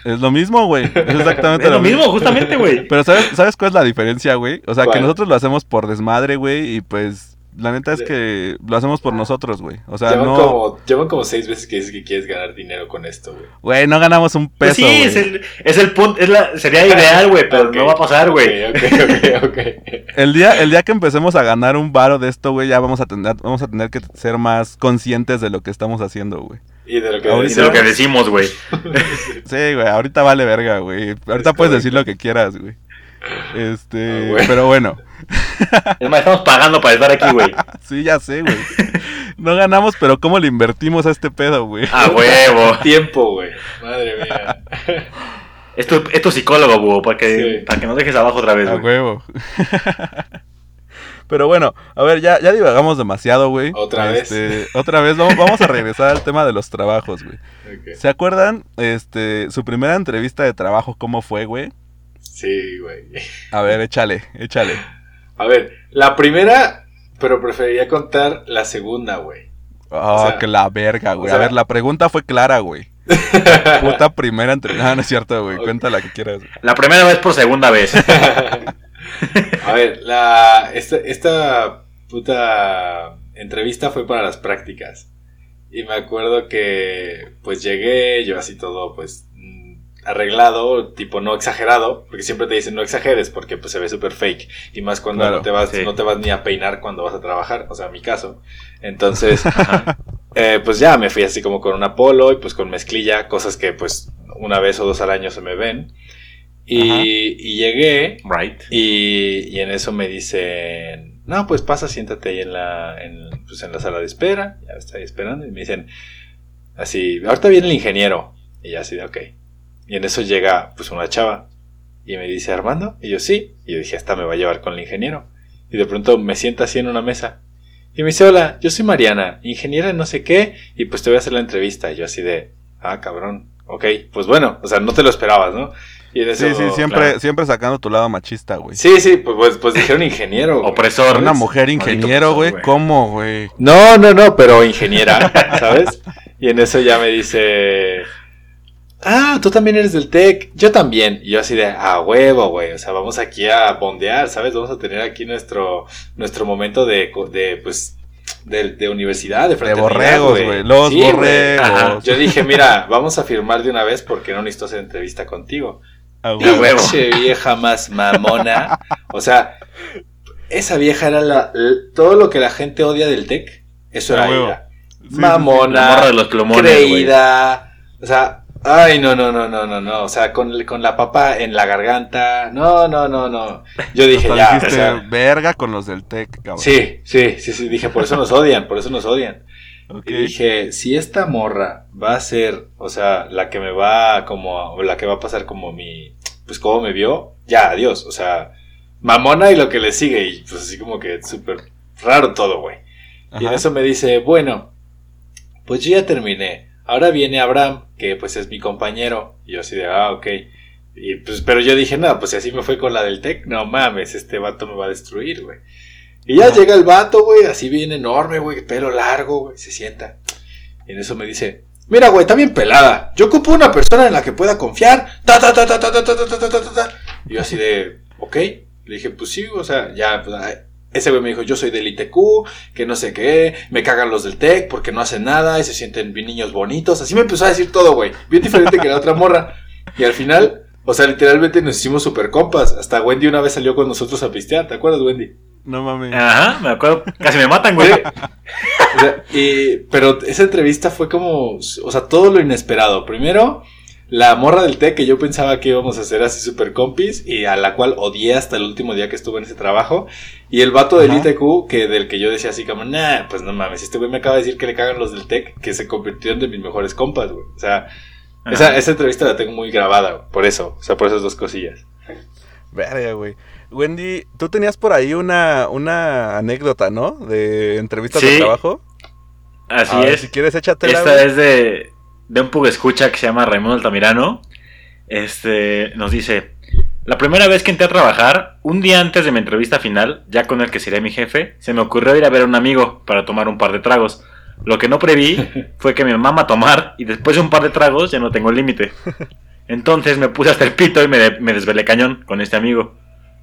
es lo mismo, güey. Es exactamente Es lo mismo, justamente, güey. Pero ¿sabes, ¿sabes cuál es la diferencia, güey? O sea, que nosotros lo hacemos por desmadre, güey, y pues la neta es que lo hacemos por nosotros, güey. O sea, llevan, no, como, llevan como seis veces que dices que quieres ganar dinero con esto, güey. güey, no ganamos un Pues peso, sí, güey. es el, es el punto, es la, sería ideal, güey, pero no va a pasar, güey. Ok, ok, ok. El día, el día que empecemos a ganar un varo de esto, güey, ya vamos a tener, vamos a tener que ser más conscientes de lo que estamos haciendo, güey. Y de lo que Ahorita- Y de lo que decimos, güey. Sí, güey, ahorita vale verga, güey. Ahorita Es puedes decir lo que quieras, güey. Este, Ah, pero bueno, Es más, estamos pagando para estar aquí, güey. sí, ya sé, güey. No ganamos, pero ¿cómo le invertimos a este pedo, güey? A huevo. Tiempo, güey. Madre mía. Esto, esto es psicólogo, güey, para que, Sí. para que no dejes abajo otra vez, A güey. huevo. Pero bueno, a ver, ya, ya divagamos demasiado, güey. ¿Otra vez? Este, Otra vez, vamos, vamos a regresar al tema de los trabajos, güey. ¿Se acuerdan, este, su primera entrevista de trabajo, cómo fue, güey? Sí, güey. A ver, échale, échale. A ver, la primera, pero preferiría contar la segunda, güey. Oh, O sea, que la verga, güey. o sea- a ver, la pregunta fue clara, güey. Puta primera entrevista. No, no es cierto, güey. Ok. Cuenta la que quieras. La primera vez por segunda vez. A ver, la, esta, esta puta entrevista fue para las prácticas. Y me acuerdo que pues llegué, yo así todo pues arreglado, tipo no exagerado, porque siempre te dicen no exageres porque pues se ve súper fake. Y más cuando Claro, no, te vas, sí. no te vas ni a peinar cuando vas a trabajar, o sea, mi caso. Entonces, eh, pues ya me fui así como con una polo y pues con mezclilla, cosas que pues una vez o dos al año se me ven. Y, llegué Right. y, y en eso me dicen, no, pues pasa, siéntate ahí en la, en, pues en la sala de espera. Ya estoy esperando. Y me dicen, así, ahorita viene el ingeniero. Y ya así de, ok. Y en eso llega, pues una chava. Y me dice, Armando. Y yo, sí. Y yo dije, esta me va a llevar con el ingeniero. Y de pronto me sienta así en una mesa. Y me dice, hola, yo soy Mariana, ingeniera en no sé qué. Y pues te voy a hacer la entrevista. Y yo así de, ah, cabrón. Ok, pues bueno, o sea, no te lo esperabas, ¿no? Y en eso, Sí, sí, siempre, claro. siempre sacando tu lado machista, güey. Sí, sí, pues, pues, pues dijeron ingeniero. Opresor. Una mujer ingeniero, güey. ¿Cómo, güey? No, no, no, pero ingeniera, ¿sabes? Y en eso ya me dice, ah, tú también eres del TEC, yo también. Y yo así de, a huevo, güey, o sea, vamos aquí a bondear, ¿sabes? Vamos a tener aquí nuestro, nuestro momento de, de pues, de, de universidad, de De fraternidad, borregos, güey. Los Sí, güey. borregos. Ajá. Yo dije, mira, vamos a firmar de una vez porque no necesito hacer entrevista contigo. Ah, A huevo. Vieja más mamona. O sea, esa vieja era la, todo lo que la gente odia del tech. Eso A era huevo. ella. Sí, sí, sí. La Mamona, morra de los creída. O sea, ay, no, no, no, no, no, no. O sea, con, con la papa en la garganta. No, no, no, no. Yo dije, ya, o sea. verga con los del TEC, cabrón. Sí, sí, sí, sí. Dije, por eso nos odian, por eso nos odian. Y dije, si esta morra va a ser, o sea, la que me va como, o la que va a pasar como mi, pues como me vio, ya, adiós, o sea, mamona y lo que le sigue, y pues así como que súper raro todo, güey. Y en eso me dice, bueno, pues yo ya terminé, ahora viene Abraham, que pues es mi compañero, y yo así de, ah, ok. Y pues, pero yo dije, no, pues si así me fue con la del Tec, no mames, este vato me va a destruir, güey. Y ya llega el vato, güey, así bien enorme, güey, pelo largo, güey, se sienta. Y en eso me dice, mira, güey, está bien pelada. Yo ocupo una persona en la que pueda confiar. Ta, ta, ta, ta, ta, ta, ta, ta, ta, ta, ta, ta. Y yo así de, ok. Le dije, pues sí, o sea, ya, pues. Ese güey me dijo, yo soy del ITQ, que no sé qué, me cagan los del TEC porque no hacen nada y se sienten bien niños bonitos. Así me empezó a decir todo, güey. Bien diferente que la otra morra. Y al final, o sea, literalmente nos hicimos super compas. Hasta Wendy una vez salió con nosotros a pistear, ¿te acuerdas, Wendy? No mames. Ajá, me acuerdo. Casi me matan, güey. O sea, y- pero esa entrevista fue como, o sea, todo lo inesperado. Primero, la morra del té que yo pensaba que íbamos a hacer así super compis y a la cual odié hasta el último día que estuve en ese trabajo. Y el vato del Ajá. ITQ, que del que yo decía así como, nah, pues no mames, este güey me acaba de decir que le cagan los del TEC, que se convirtieron de mis mejores compas, güey. O sea, esa, esa entrevista la tengo muy grabada, güey, por eso, o sea, por esas dos cosillas. Verga, güey. Wendy, tú tenías por ahí una, una anécdota, ¿no? De entrevistas de Sí. trabajo. Así A ver, es. Si quieres, échatela. Esta güey. es de, de un escucha que se llama Raimundo Altamirano. Este nos dice: La primera vez que entré a trabajar, un día antes de mi entrevista final, ya con el que sería mi jefe, se me ocurrió ir a ver a un amigo para tomar un par de tragos. Lo que no preví fue que mi mamá a tomar y después de un par de tragos ya no tengo límite. Entonces me puse hasta el pito y me, de- me desvelé cañón con este amigo.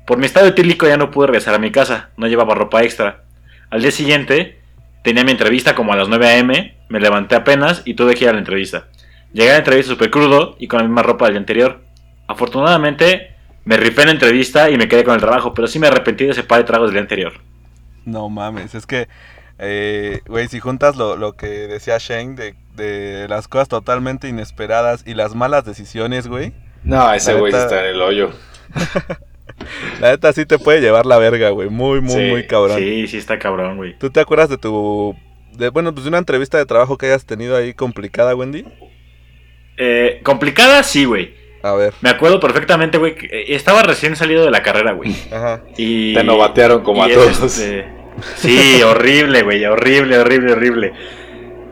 Por mi estado etílico ya no pude regresar a mi casa, no llevaba ropa extra. Al día siguiente tenía mi entrevista como a las 9 a.m., me levanté apenas y tuve que ir a la entrevista. Llegué a la entrevista súper crudo y con la misma ropa del día anterior. Afortunadamente me rifé en la entrevista y me quedé con el trabajo, pero sí me arrepentí de ese par de tragos del día anterior. No mames, es que, eh, güey, si juntas lo, lo que decía Shane de, de las cosas totalmente inesperadas y las malas decisiones, güey, No, ese güey está en el hoyo. la neta sí te puede llevar la verga, güey, muy, muy, Sí, muy cabrón. Sí, sí está cabrón, güey. ¿Tú te acuerdas de tu, de, bueno, pues de una entrevista de trabajo que hayas tenido ahí complicada, Wendy? Eh, complicada, sí, güey. A ver. Me acuerdo perfectamente, güey, eh, estaba recién salido de la carrera, güey. Ajá. Y... Te novatearon como a todos. este, sí, horrible, güey, horrible, horrible, horrible.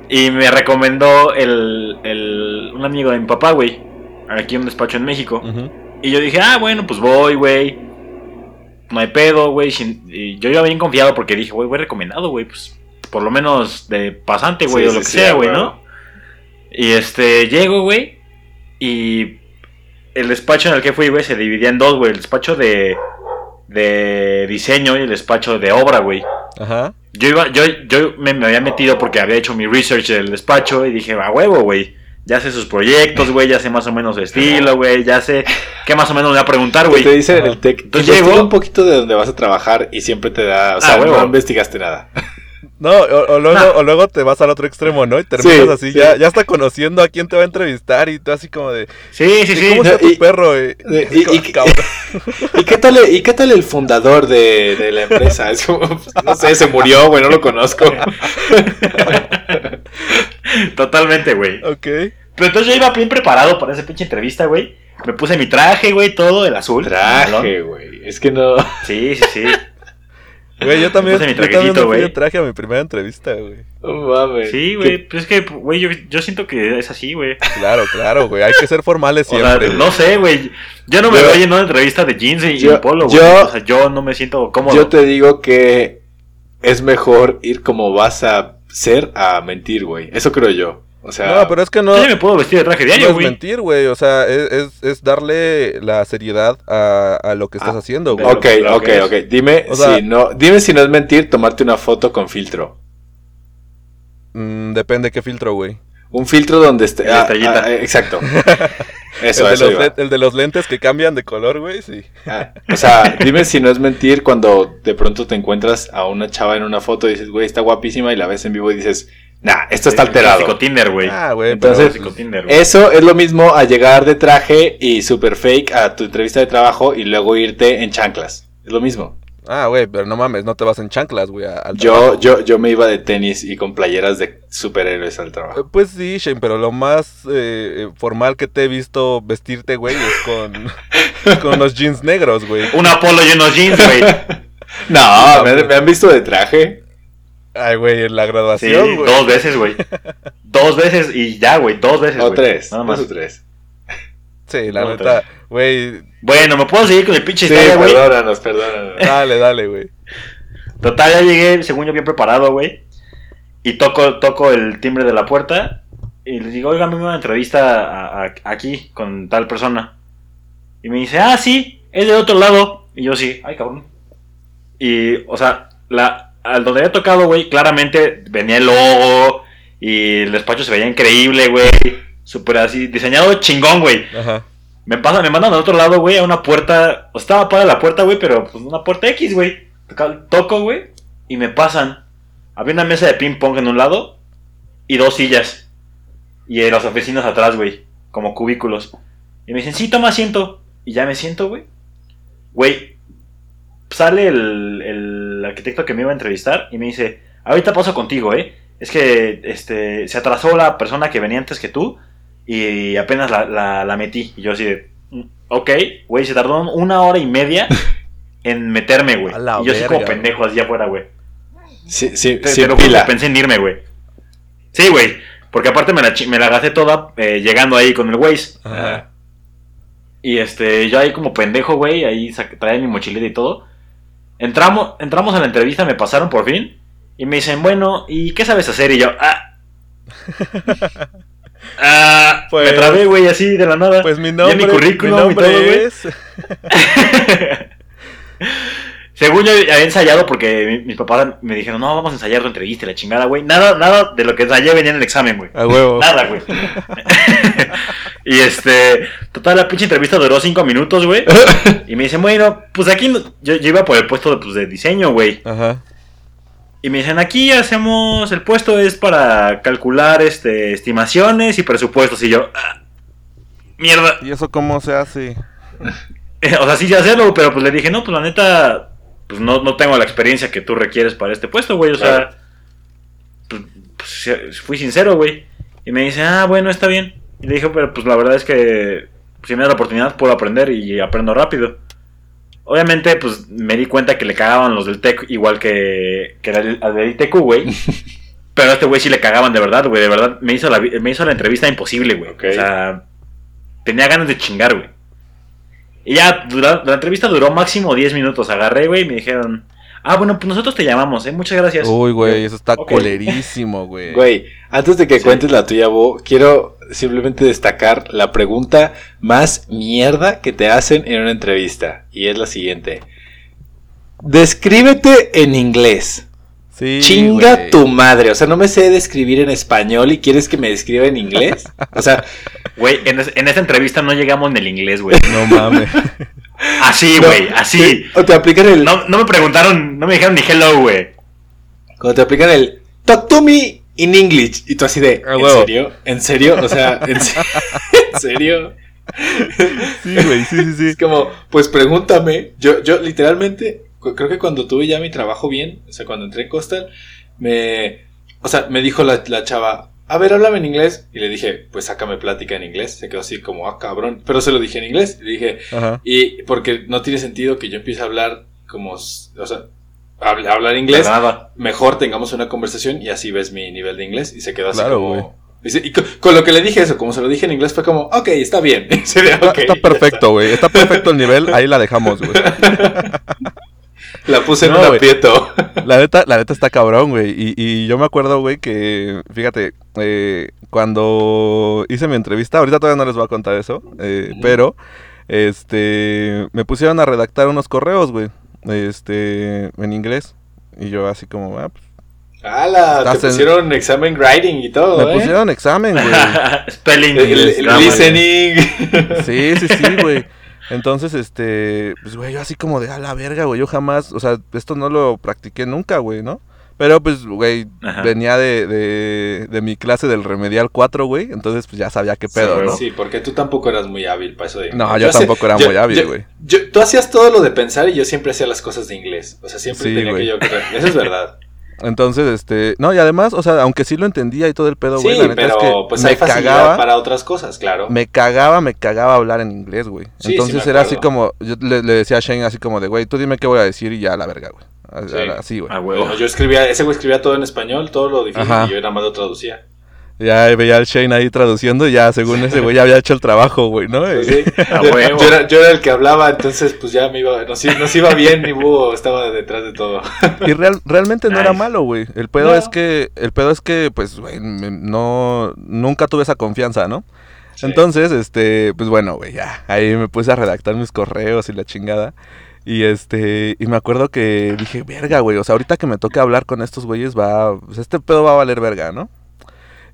Y me recomendó el, el, un amigo de mi papá, güey, aquí en un despacho en México. Ujú. Y yo dije, ah, bueno, pues voy, güey. No hay pedo, güey. yo iba bien confiado porque dije, güey, güey, recomendado, güey. Pues por lo menos de pasante, güey, Sí, o lo que sí, sea, güey. ¿no? Y este, llego, güey. Y el despacho en el que fui, güey, se dividía en dos, güey. El despacho de, de diseño y el despacho de obra, güey. Ajá. Yo iba, yo, yo me, me había metido porque había hecho mi research del despacho y dije, a huevo, güey. Ya sé sus proyectos, güey, ya sé más o menos su estilo, güey, ya sé qué más o menos me va a preguntar, güey. Te dicen en el tech, Entonces llego- un poquito de donde vas a trabajar y siempre te da, o sea, Ah, no investigaste nada. No, o, o luego, Nah. o luego te vas al otro extremo, ¿no? Y terminas Sí, así, sí. Ya, ya está conociendo a quién te va a entrevistar y tú así como de, Sí, sí, "¿Y sí. ¿cómo está No, tu y- perro? ¿Y qué tal, ¿y qué tal el fundador de, de la empresa? Es como, no sé, se murió, güey, no lo conozco. Totalmente, güey. ok. Pero entonces yo iba bien preparado para esa pinche entrevista, güey. Me puse mi traje, güey, todo, el azul. Traje, güey. Es que no. Sí, sí, sí. Güey, yo también, puse mi yo también me fui de traje a mi primera entrevista, güey. No mames. Sí, güey. Pues es que, güey, yo, yo siento que es así, güey. Claro, claro, güey. Hay que ser formales O sea, siempre. no sé, güey. Yo no me Yo- veo en una entrevista de jeans y, Yo- y polo, güey. yo- O sea, yo no me siento cómodo. Yo te digo que es mejor ir como vas a ser a mentir, güey. Eso creo yo. O sea, No, pero es que no, Yo me puedo vestir de traje no diario, es güey. mentir, güey. O sea, es, es, es darle la seriedad a, a lo que estás Ah, haciendo, güey. ok, ok, es. ok. Dime O sea- si no, dime si no es mentir tomarte una foto con filtro. Mm, depende qué filtro, güey. Un filtro donde esté. La estrellita. eh, exacto. Eso, el, de eso los el de los lentes que cambian de color, güey, sí. Ah, o sea, dime si no es mentir cuando de pronto te encuentras a una chava en una foto y dices, güey, está guapísima y la ves en vivo y dices, nah, esto está El alterado. Tinder, güey. Ah, güey, Entonces, pero- Tinder, güey. Eso es lo mismo a llegar de traje y super fake a tu entrevista de trabajo y luego irte en chanclas. Es lo mismo. Ah, güey, pero no mames, no te vas en chanclas, güey, Yo, yo, yo me iba de tenis y con playeras de superhéroes al Eh, trabajo. Pues sí, Shane, pero lo más eh, eh, formal que te he visto vestirte, güey, es con, con los jeans negros, güey. Un Apolo y unos jeans, güey. No, me, me han visto de traje. Ay, güey, en la Sí, graduación, güey. dos veces, güey. Dos veces y ya, güey. Dos veces, O tres. Nada Dos más. o tres. Sí, la neta, güey, Bueno, ¿me puedo seguir con el pinche Sí, historia, güey? perdónanos, perdónanos. dale, dale, güey. Total, ya llegué, según yo, bien preparado, güey. Y toco, toco el timbre de la puerta. Y les digo, oigan, me una entrevista a- a- aquí con tal persona. Y me dice, ah, sí, es del otro lado. Y yo sí, ay, cabrón. Y, o sea, la, al donde había tocado, güey, claramente venía el logo. Y el despacho se veía increíble, güey. Súper así, diseñado chingón, güey. Ajá. Me pasan, me mandan al otro lado, güey, a una puerta. O estaba para la puerta, güey, pero pues una puerta X, güey. Toco, güey, y me pasan. Había una mesa de ping pong en un lado y dos sillas. Y eh, las oficinas atrás, güey, como cubículos. Y me dicen, sí, toma asiento. Y ya me siento, güey. Güey, sale el, el arquitecto que me iba a entrevistar y me dice, ahorita paso contigo, ¿eh? Es que este, se atrasó la persona que venía antes que tú y apenas la, la, la metí. Y yo así de, "Mm, ok, güey, se tardó una hora y media en meterme, güey. Y yo así como verga, pendejo, así afuera, güey. Sí, sí, Te, que pila. pensé en irme, güey. Sí, güey. Porque aparte me la, me la gasté toda eh, llegando ahí con el Waze. Ajá. Y este, yo ahí como pendejo, güey, ahí traía mi mochilita y todo. Entramos, entramos a la entrevista, me pasaron por fin. Y me dicen, bueno, ¿y qué sabes hacer? Y yo, ah. ah, Pues- me trabé, güey, así de la nada. Pues mi nombre, mi currículum mi y nombre todo, güey. es... Según yo había ensayado porque mi- mis papás me dijeron, no, vamos a ensayar tu entrevista la chingada, güey. Nada, nada de lo que ensayé venía en el examen, güey. A huevo. Nada, güey. y este, total, la pinche entrevista duró cinco minutos, güey. Y me dicen, bueno, pues aquí yo iba por el puesto de, pues, de diseño, güey. Ajá. Y me dicen, aquí hacemos, el puesto es para calcular este, estimaciones y presupuestos. Y yo, "Ah, mierda. ¿Y eso cómo se hace? O sea, sí sé hacerlo, pero pues le dije, no, pues la neta, pues no, no tengo la experiencia que tú requieres para este puesto, güey. O sea, pues, pues, fui sincero, güey. Y me dice, ah, bueno, está bien. Y le dije, pero pues la verdad es que si me da la oportunidad, puedo aprender y aprendo rápido. Obviamente, pues me di cuenta que le cagaban los del TEC igual que, que al al del ITQ, güey. Pero a este güey sí le cagaban de verdad, güey. De verdad, me hizo la, me hizo la entrevista imposible, güey. O sea, tenía ganas de chingar, güey. Y ya, la entrevista duró máximo 10 minutos. Agarré, güey, y me dijeron, ah, bueno, pues nosotros te llamamos, ¿eh? Muchas gracias. Uy, güey, eso está colerísimo, güey. Güey, antes de que Sí. cuentes la tuya, Bo, quiero simplemente destacar la pregunta más mierda que te hacen en una entrevista. Y es la siguiente. Descríbete en inglés. Sí, Chinga tu madre. O sea, no me sé describir en español y quieres que me describa en inglés. O sea, Güey, en, es- en esta entrevista no llegamos en el inglés, güey. No mames. Así, no, güey, así. te- o te aplican el. No, no me preguntaron, no me dijeron ni hello, güey. Cuando te aplican el. Talk to me in English. Y tú así de. Ah, ¿En serio? ¿En serio? O sea, ¿en, se- ¿en serio? Sí, güey, sí, sí, sí. Es como, pues pregúntame. Yo, yo literalmente, creo que cuando tuve ya mi trabajo bien, o sea, cuando entré en Costal, me, o sea, me dijo la, la chava, a ver, háblame en inglés. Y le dije, pues sácame plática en inglés. Se quedó así como, ah, cabrón. Pero se lo dije en inglés. Le dije, Ajá. y porque no tiene sentido que yo empiece a hablar como, o sea, hablar inglés. Nada. Mejor tengamos una conversación y así ves mi nivel de inglés. Y se quedó así Claro, como... Dice- Y con, lo que le dije eso, como se lo dije en inglés, fue como, ok, está bien. Se ve, Está, "Ok, está ya perfecto, güey. Está perfecto el nivel. Ahí la dejamos, güey. La puse en un güey. aprieto. La neta, la neta está cabrón, güey. Y, y yo me acuerdo, güey, que, fíjate, eh, cuando hice mi entrevista, ahorita todavía no les voy a contar eso, eh, pero, este, me pusieron a redactar unos correos, güey, este, en inglés. Y yo así como, ah, pues, ¡Hala! Te Estás en- pusieron examen writing y todo, me ¿eh? pusieron examen, güey. Spelling, El- el- yes, el grammar. listening. Sí, sí, sí, güey. Entonces, este, pues, güey, yo así como de a la verga, güey. Yo jamás, o sea, esto no lo practiqué nunca, güey, ¿no? Pero, pues, güey, Ajá. venía de, de, de mi clase del Remedial 4, güey. Entonces, pues, ya sabía qué pedo, güey. ¿no? Sí, porque tú tampoco eras muy hábil para eso de No, yo hacía- tampoco era yo- muy hábil, yo- güey. yo- Tú hacías todo lo de pensar y yo siempre hacía las cosas de inglés. O sea, siempre Sí, tenía que yo... Eso es verdad. Entonces, este, no, y además, o sea, aunque sí lo entendía y todo el pedo, güey, sí, la neta pero es que pues me hay facilidad cagaba, para otras cosas, claro. me cagaba, me cagaba hablar en inglés, güey. Sí, sí Entonces me era así como, yo le, le decía a Shane así como de, güey, tú dime qué voy a decir y ya la verga, güey. Sí. Así, güey. Ah. Bueno, yo escribía, ese güey escribía todo en español, todo lo difícil Ajá. y yo nada más lo traducía. Ya veía al Shane ahí traduciendo y ya según ese güey ya había hecho el trabajo, güey, ¿no? Pues sí, yo, era, yo era el que hablaba, entonces pues ya me iba, nos, i- nos iba bien, mi búho estaba detrás de todo. Y real- realmente no era malo, güey. El pedo No. es que, el pedo es que, pues, güey, no, nunca tuve esa confianza, ¿no? Sí. Entonces, este, pues bueno, güey, ya. Ahí me puse a redactar mis correos y la chingada. Y este, y me acuerdo que dije, verga, güey, o sea, ahorita que me toque hablar con estos güeyes va, pues este pedo va a valer verga, ¿no?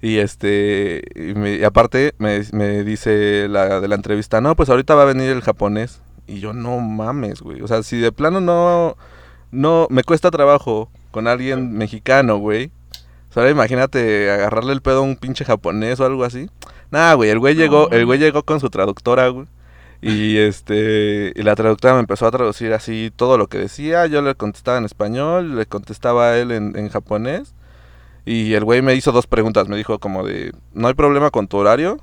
Y este, y, me- y aparte me, me dice la de la entrevista, no, pues ahorita va a venir el japonés. Y yo, no mames, güey. O sea, si de plano no, no, me cuesta trabajo con alguien mexicano, güey. O sea, ahora imagínate agarrarle el pedo a un pinche japonés o algo así. Nah, güey, el güey No, llegó, el güey llegó con su traductora, güey. Y este, y la traductora me empezó a traducir así todo lo que decía. Yo le contestaba en español, le contestaba a él en, en japonés. Y el güey me hizo dos preguntas. Me dijo como de, no hay problema con tu horario,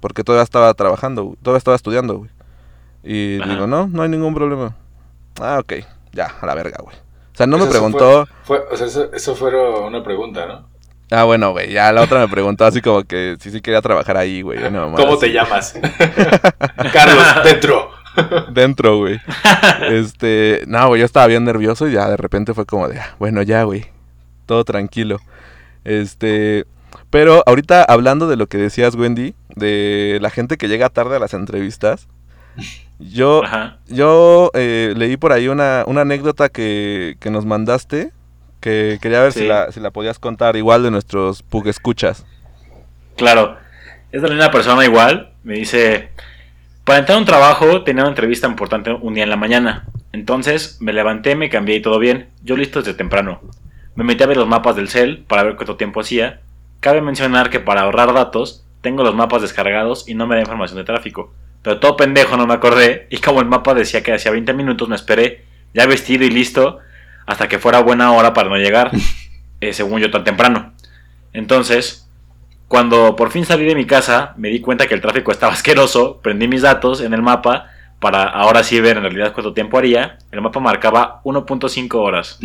porque todavía estaba trabajando, todavía estaba estudiando, güey. Y Ajá. digo, no, no hay ningún problema. Ah, ok, ya, a la verga, güey. O sea, no me preguntó... Fue, o sea, eso, eso fue una pregunta, ¿no? Ah, bueno, güey, ya la otra me preguntó así como que si sí quería trabajar ahí, güey. ¿Cómo así. te llamas? Carlos, dentro. Dentro, güey. Este, no, güey, yo estaba bien nervioso y ya de repente fue como de, ah, bueno, ya, güey. Todo tranquilo. Este, pero ahorita hablando de lo que decías, Wendy, de la gente que llega tarde a las entrevistas, yo, Ajá. yo eh, leí por ahí una, una anécdota que, que nos mandaste, que quería ver si, la, si la podías contar igual de nuestros pug escuchas. Claro. Es de la misma persona igual. Me dice, para entrar a un trabajo tenía una entrevista importante un día en la mañana. Entonces me levanté, me cambié y todo bien. Yo listo desde temprano. Me metí a ver los mapas del cel para ver cuánto tiempo hacía. Cabe mencionar que para ahorrar datos, tengo los mapas descargados y no me da información de tráfico. Pero todo pendejo no me acordé y como el mapa decía que hacía 20 minutos me esperé, ya vestido y listo, hasta que fuera buena hora para no llegar, eh, según yo tan temprano. Entonces, Cuando por fin salí de mi casa, me di cuenta que el tráfico estaba asqueroso, prendí mis datos en el mapa para ahora sí ver en realidad cuánto tiempo haría. El mapa marcaba 1.5 horas.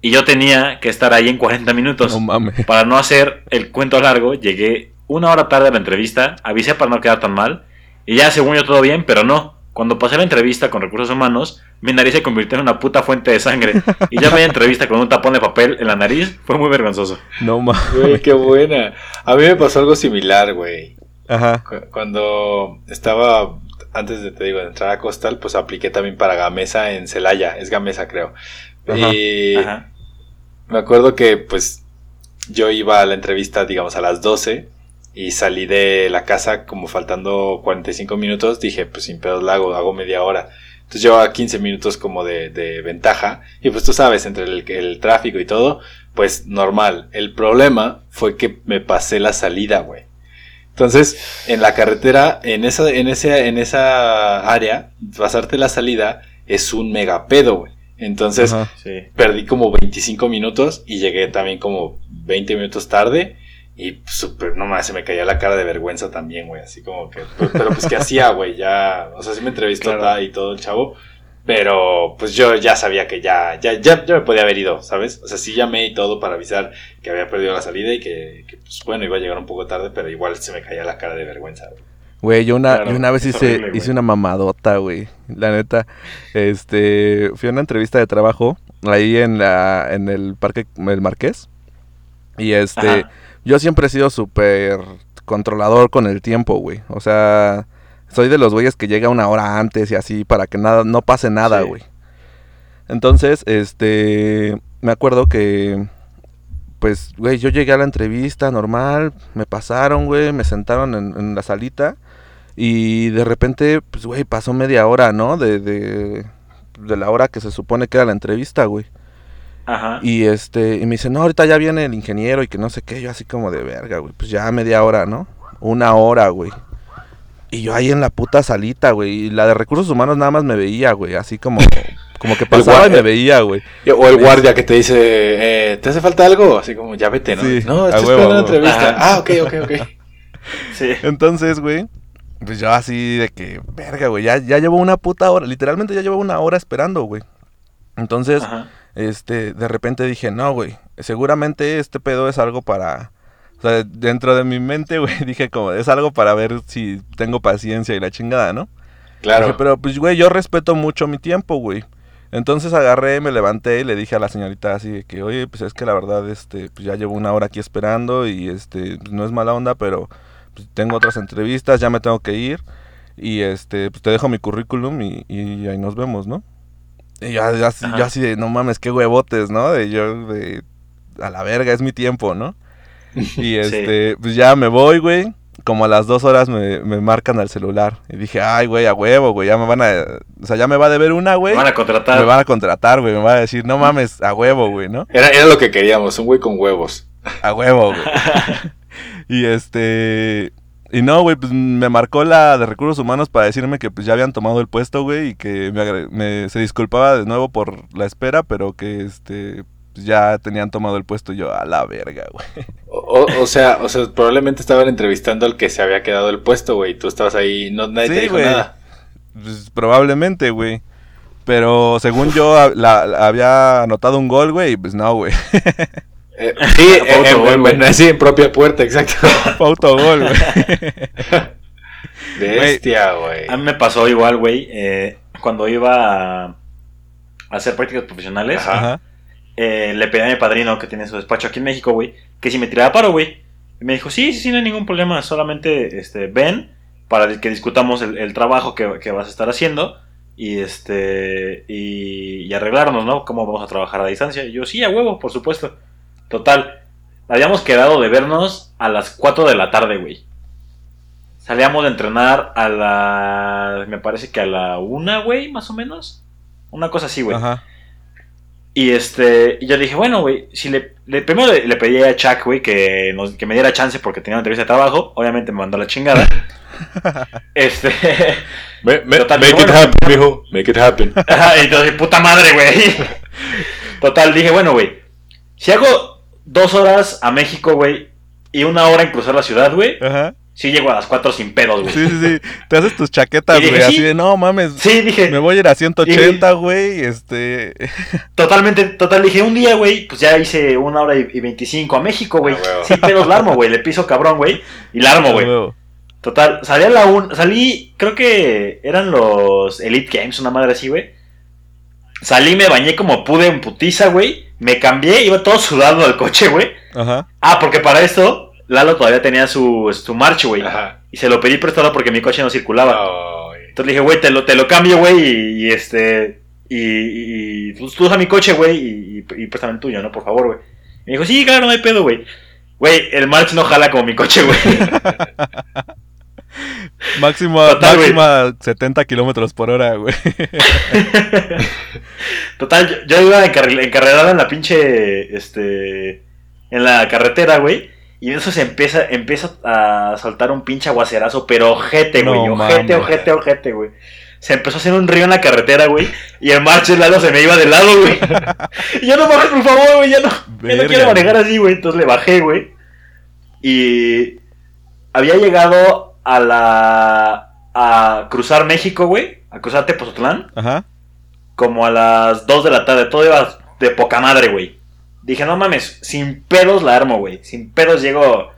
Y yo tenía que estar ahí en 40 minutos. No mames. Para no hacer el cuento largo, llegué una hora tarde a la entrevista, avisé para no quedar tan mal, y ya según yo todo bien, pero no. Cuando pasé la entrevista con recursos humanos, mi nariz se convirtió en una puta fuente de sangre. Y ya media entrevista con un tapón de papel en la nariz fue muy vergonzoso. No mames. Güey, qué buena. A mí me pasó algo similar, güey. Ajá. Cu- Cuando estaba, antes de, te digo, de entrar a Costal, pues apliqué también para Gamesa en Celaya. Es Gamesa, creo. Ajá. Y Ajá. me acuerdo que, pues, yo iba a la entrevista, digamos, a las 12 y salí de la casa como faltando 45 minutos. Dije, pues, sin pedos la hago, hago media hora. Entonces llevaba 15 minutos como de, de ventaja. Y pues tú sabes, entre el, el tráfico y todo, pues normal. El problema fue que me pasé la salida, güey. Entonces, en la carretera, en esa, en ese, en esa área, pasarte la salida es un megapedo, güey. Entonces, Ajá. Sí. perdí como 25 minutos y llegué también como 20 minutos tarde. Y súper, no más, se me caía la cara de vergüenza también, güey. Así como que, pero, pero, pues, ¿qué hacía, güey? Ya, o sea, sí me entrevistó Claro. y todo el chavo. Pero, pues yo ya sabía que ya, ya, ya, ya me podía haber ido, ¿sabes? O sea, sí llamé y todo para avisar que había perdido la salida y que, que, pues bueno, iba a llegar un poco tarde, pero igual se me caía la cara de vergüenza, güey. Güey, yo una, Claro, yo una vez hice, horrible, hice una mamadota, güey. La neta. Este, fui a una entrevista de trabajo ahí en la, en el parque, el Marqués. Y este, Ajá. Yo siempre he sido súper controlador con el tiempo, güey. O sea, soy de los güeyes que llega una hora antes y así para que nada, no pase nada, Sí. güey. Entonces, este, me acuerdo que, pues, güey, yo llegué a la entrevista normal, me pasaron, güey, me sentaron en, en la salita y de repente, pues, güey, pasó media hora, ¿no? De, de, de la hora que se supone que era la entrevista, güey. Ajá. Y este, y me dice, no, ahorita ya viene el ingeniero y que no sé qué, yo así como de verga, güey, pues ya media hora, ¿no? Una hora, güey. Y yo ahí en la puta salita, güey, y la de recursos humanos nada más me veía, güey, así como, como que pasaba y me veía, güey. O el guardia que te dice, eh, ¿te hace falta algo? Así como, ya vete, ¿no? Sí, no, estoy esperando a la huevo. entrevista. Ajá. Ah, ok, ok, ok. Sí. Entonces, güey, pues yo así de que, verga, güey, ya, ya llevo una puta hora, literalmente ya llevo una hora esperando, güey. Entonces, Ajá. Este, de repente dije, no, güey, seguramente este pedo es algo para... O sea, dentro de mi mente, güey, dije como, es algo para ver si tengo paciencia y la chingada, ¿no? Claro. Dije, pero pues, güey, yo respeto mucho mi tiempo, güey. Entonces agarré, me levanté y le dije a la señorita así de que, oye, pues es que la verdad, este, pues ya llevo una hora aquí esperando y este, pues, no es mala onda, pero pues, tengo otras entrevistas, ya me tengo que ir y este, pues te dejo mi currículum y, y ahí nos vemos, ¿no? Y yo, así de, no mames, qué huevotes, ¿no? De yo, de, a la verga, es mi tiempo, ¿no? Y este, pues ya me voy, güey. Como a las dos horas me, me marcan al celular. Y dije, ay, güey, a huevo, güey, ya me van a... O sea, ya me va a deber una, güey. Me van a contratar. Me van a contratar, güey. Me van a decir, no mames, a huevo, güey, ¿no? Era, era lo que queríamos, un güey con huevos. A huevo, güey. y este... Y no, güey, pues me marcó la de recursos humanos para decirme que pues ya habían tomado el puesto, güey, y que me, me- se disculpaba de nuevo por la espera, pero que este pues, ya tenían tomado el puesto yo a la verga, güey. O, sea, o sea, probablemente estaban entrevistando al que se había quedado el puesto, güey. Tú estabas ahí, no, nadie Sí, te dijo nada. Pues, probablemente, güey. Pero según yo la, la- había anotado un gol, güey, y pues no, güey. Eh, sí, eh, eh, autogol, en- güey. en- sí, en propia puerta, exacto. Autogol, güey. Bestia, güey. A mí me pasó igual, güey. eh, cuando iba a hacer prácticas profesionales, Ajá. Eh, le pedí a mi padrino que tiene su despacho aquí en México, güey, que si me tiraba paro, güey. Y me dijo, sí, sí, sí, no hay ningún problema, solamente este, ven para que discutamos el, el trabajo que, que vas a estar haciendo y este y, y arreglarnos, ¿no? Cómo vamos a trabajar a distancia. Y yo, sí, a huevo, por supuesto. Total, habíamos quedado de vernos a las 4 de la tarde, güey. Salíamos de entrenar a la. Me parece que a la una, güey, más o menos. Una cosa así, güey. Ajá. Y este, y yo dije, bueno, güey, si le, le- primero le, le pedí a Chuck, güey, que, nos- que me diera chance porque tenía una entrevista de trabajo. Obviamente me mandó la chingada. este, Me- me- Total, make it happen, mijo. Make it happen. Y entonces, puta madre, güey. Total, dije, bueno, güey, si hago dos horas a México, güey, y una hora en cruzar la ciudad, güey. Ajá. Sí llego a las 4 sin pedos, güey. Sí, sí, sí. Te haces tus chaquetas, güey. Así sí. de, no mames. Sí, dije, Me voy a ir a 180, güey. Este. totalmente, total, dije, un día, güey, pues ya hice una hora y, y 25 a México, güey. Ah. Sin pedos la armo, güey. Le piso cabrón, güey. Y la armo, güey. huevo. Total, salí a la un... Salí, creo que eran los Elite Games, una madre así, güey. Salí, me bañé como pude en putiza, güey. Me cambié, iba todo sudado al coche, güey. Ajá. Ah, porque para esto, Lalo todavía tenía su, su march, güey. Ajá. Y se lo pedí prestado porque mi coche no circulaba. Ay. Entonces le dije, güey, te lo, te lo cambio, güey, y, y este... Y, y, y pues, tú usa mi coche, güey, y, y, y préstame el tuyo, ¿no? Por favor, güey. Y me dijo, sí, claro, no hay pedo, güey. Güey, el march no jala como mi coche, güey. Máxima, Total, güey. máxima 70 kilómetros por hora, güey. Total, yo, yo iba encarrerada en la pinche, este, en la carretera, güey. Y eso se empieza, empieza a soltar un pinche aguacerazo, pero ojete, No güey. ojete, mames. ojete, ojete, güey. Se empezó a hacer un río en la carretera, güey. Y el marche lado se me iba de lado, güey. y yo no mames, por favor, güey. Ya no, ya no quiero manejar así, güey. Entonces le bajé, güey. Y había llegado a la. a cruzar México, güey. A cruzar Tepozotlán Ajá. como a las 2 de la tarde. Todo iba de poca madre, güey. Dije, no mames, sin pedos la armo, güey. Sin pedos llego.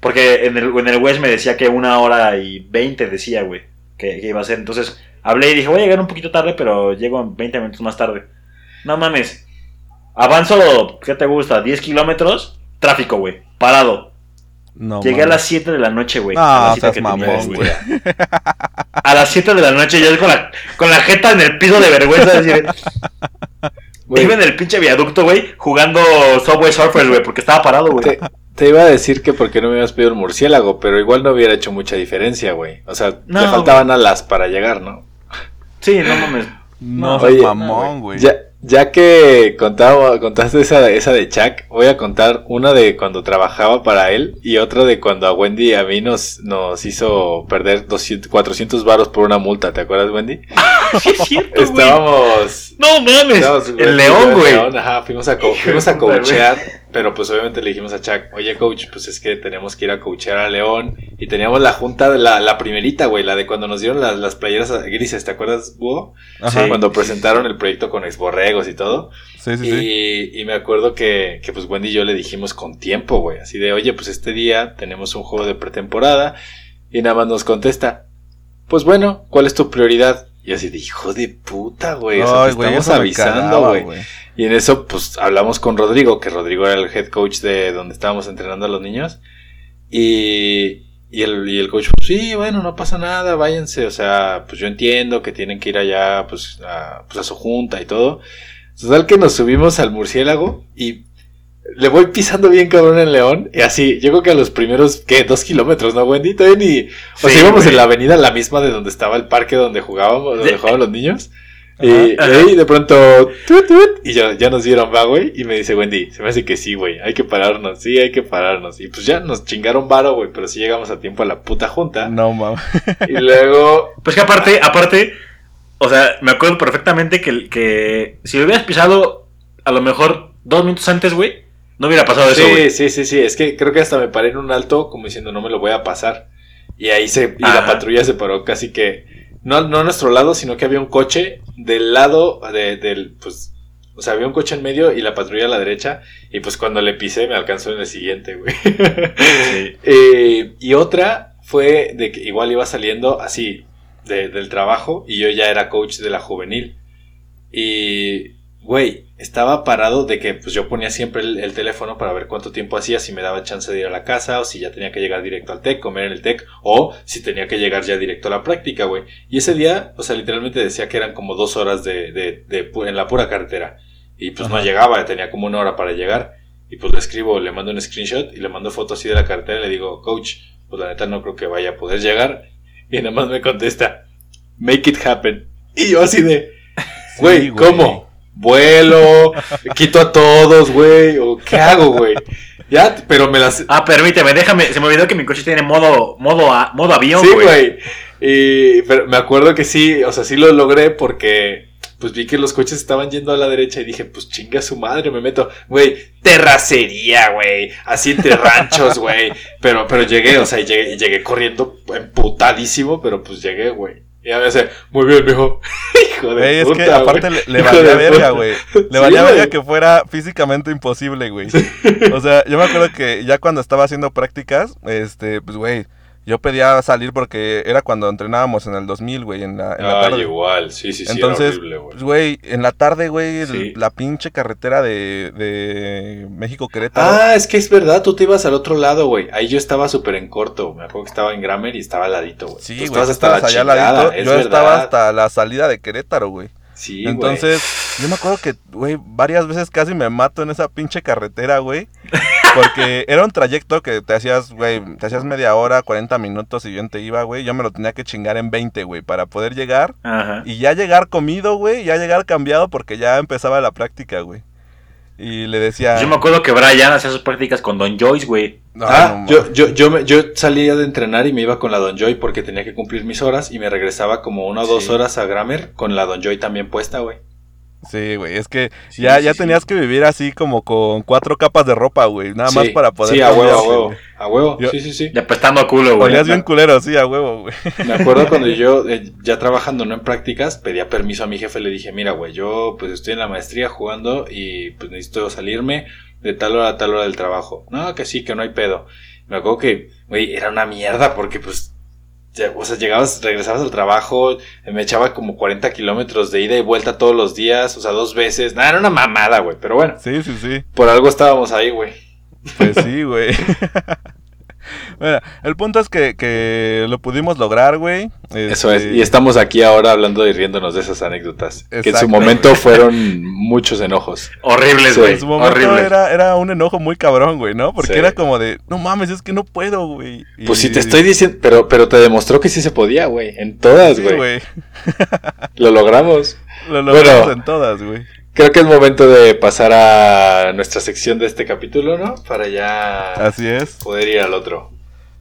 Porque en el, en el West me decía que una hora y 20 decía, güey, que, que iba a ser. Entonces hablé y dije, voy a llegar un poquito tarde, pero llego 20 minutos más tarde. No mames. Avanzo, ¿qué te gusta? 10 kilómetros. Tráfico, güey. Parado. No, Llegué a las 7 de la noche, güey. No, a las mamón, güey. A las 7 de la noche, yo con la, con la jeta en el piso de vergüenza. Así de, Güey, Iba en el pinche viaducto, güey, jugando Subway Surfers, güey, porque estaba parado, güey. te, te iba a decir que porque no me habías pedido el murciélago, pero igual no hubiera hecho mucha diferencia, güey. O sea, No, le faltaban alas para llegar, ¿no? Sí, no mames. No, No, oye, mamón, güey. Ya, ya que contaba, contaste esa, esa de Chuck, voy a contar una de cuando trabajaba para él y otra de cuando a Wendy y a mí nos, nos hizo perder 200, 400 varos por una multa, ¿te acuerdas, Wendy? Sí, es cierto, güey. Estábamos... No mames. estábamos, El Wendy león, güey. León, Ajá, fuimos a, co- fuimos a coachear, pero pues obviamente le dijimos a Chuck, oye coach, pues es que tenemos que ir a coachear a León y teníamos la junta, de la, la primerita, güey, la de cuando nos dieron las, las playeras grises, ¿te acuerdas, Búho? Ajá. Cuando presentaron el proyecto con exborregos y todo. Sí, sí, sí. Y, y me acuerdo que, que pues Wendy y yo le dijimos con tiempo, güey. Así de, oye, pues este día tenemos un juego de pretemporada. Y nada más nos contesta, pues bueno, ¿cuál es tu prioridad? Y así de, hijo de puta, güey. O sea, te güey, estamos avisando, güey. Y en eso, pues hablamos con Rodrigo, que Rodrigo era el head coach de donde estábamos entrenando a los niños. Y, y, el, y el coach, pues sí, bueno, no pasa nada, váyanse. O sea, pues yo entiendo que tienen que ir allá, pues a, pues a su junta y todo. Total que nos subimos al murciélago y le voy pisando bien cabrón en León. Y así, yo creo que a los primeros, ¿qué? Dos kilómetros, ¿no, Wendy? Todavía ni. O sea, íbamos güey. en la avenida, la misma de donde estaba el parque donde jugábamos, donde De- jugaban los niños. Y ahí de pronto, tut, tut, y ya, ya nos dieron va, güey. Y me dice Wendy, se me hace que sí, güey, hay que pararnos, sí, hay que pararnos. Y pues ya nos chingaron varo, güey, pero sí llegamos a tiempo a la puta junta. No, mames. Y luego, Pues que aparte, aparte, o sea, me acuerdo perfectamente que, que si lo hubieras pisado a lo mejor dos minutos antes, güey, no hubiera pasado eso, sí, sí, sí, sí, es que creo que hasta me paré en un alto como diciendo no me lo voy a pasar. Y ahí se, y la patrulla se paró casi que, no, no a nuestro lado, sino que había un coche del lado de, del, pues, o sea, había un coche en medio y la patrulla a la derecha. Y pues cuando le pisé me alcanzó en el siguiente, güey. Sí. Eh, y otra fue de que igual iba saliendo así de- del trabajo y yo ya era coach de la juvenil. Y, güey, estaba parado de que pues yo ponía siempre el, el teléfono para ver cuánto tiempo hacía, si me daba chance de ir a la casa o si ya tenía que llegar directo al TEC, comer en el TEC o si tenía que llegar ya directo a la práctica, güey. Y ese día, o sea, literalmente decía que eran como dos horas de, de, en la pura carretera. Y pues no llegaba, tenía como una hora para llegar. Y pues le escribo, le mando un screenshot y le mando fotos así de la cartera y le digo, coach, pues la neta no creo que vaya a poder llegar. Y nada más me contesta, make it happen. Y yo así de, güey, Sí, güey. ¿cómo? Vuelo, quito a todos, güey, o qué hago, güey. Ya, pero me las... Ah, permíteme, déjame, se me olvidó que mi coche tiene modo, modo, a- modo avión, Sí, güey. güey. Y pero me acuerdo que sí, o sea, sí lo logré porque pues vi que los coches estaban yendo a la derecha y dije, pues chinga su madre, me meto, güey, terracería, güey, así entre ranchos, güey. Pero, pero llegué, o sea, llegué, llegué corriendo emputadísimo, pero pues llegué, güey. Y me dice, muy bien, mijo. Hijo de es puta, que aparte le, valía verga, güey. Le valía verga que fuera físicamente imposible, güey. O sea, yo me acuerdo que ya cuando estaba haciendo prácticas, este, pues, güey, yo pedía salir porque era cuando entrenábamos en el 2000, güey, en la, en la Ay, tarde. igual, sí, sí, sí, Entonces, era horrible, güey. en la tarde, güey, Sí. la pinche carretera de, de México-Querétaro. Ah, es que es verdad, tú te ibas al otro lado, güey. Ahí yo estaba súper en corto. Me acuerdo que estaba en Grammer y estaba al ladito, güey. sí, güey, estabas hasta allá ladito, es Yo estaba hasta la salida de Querétaro, güey. Sí. Entonces, yo me acuerdo que, güey, varias veces casi me mato en esa pinche carretera, güey. Porque era un trayecto que te hacías, güey, te hacías media hora, 40 minutos y yo te iba, güey. Yo me lo tenía que chingar en 20, güey, para poder llegar. Ajá. Y ya llegar comido, güey, ya llegar cambiado porque ya empezaba la práctica, güey. Y le decía... Yo me acuerdo que Brian hacía sus prácticas con Don Joyce, güey. "No, ah, no yo, mames". yo, yo, me- yo salía de entrenar y me iba con la Don Joy porque tenía que cumplir mis horas y me regresaba como una o dos Sí. horas a Grammer con la Don Joy también puesta, güey. Sí, güey, es que Sí, ya, sí, ya sí. tenías que vivir así como con cuatro capas de ropa, güey. Nada más para poder... Sí, a huevo, a huevo. güey. A huevo, Yo- sí, sí, sí. Apestando a culo, güey. Olías bien culero, sí, a huevo, güey. Me acuerdo cuando yo, eh, ya trabajando, no en prácticas, pedía permiso a mi jefe, le dije, mira, güey, yo pues estoy en la maestría jugando y pues necesito salirme de tal hora a tal hora del trabajo. No, que sí, que no hay pedo. Me acuerdo que, güey, era una mierda porque pues, o sea, llegabas, regresabas al trabajo, me echaba como 40 kilómetros de ida y vuelta todos los días, o sea, dos veces. Nada, era una mamada, güey, pero bueno, Sí, sí, sí. por algo estábamos ahí, güey. Pues sí, güey. bueno, el punto es que, que lo pudimos lograr, güey. Eso es, Este, y estamos aquí ahora hablando y riéndonos de esas anécdotas, que en su momento fueron muchos enojos. Horribles, Sí. güey. En su momento Horribles. era, era un enojo muy cabrón, güey, ¿no? Porque Sí. era como de, no mames, es que no puedo, güey. Y- Pues sí te estoy diciendo, pero, pero te demostró que sí se podía, güey. En todas, Sí, güey. güey. Lo logramos. Lo logramos Bueno. en todas, güey. Creo que es momento de pasar a nuestra sección de este capítulo, ¿no? Para ya Así es. poder ir al otro.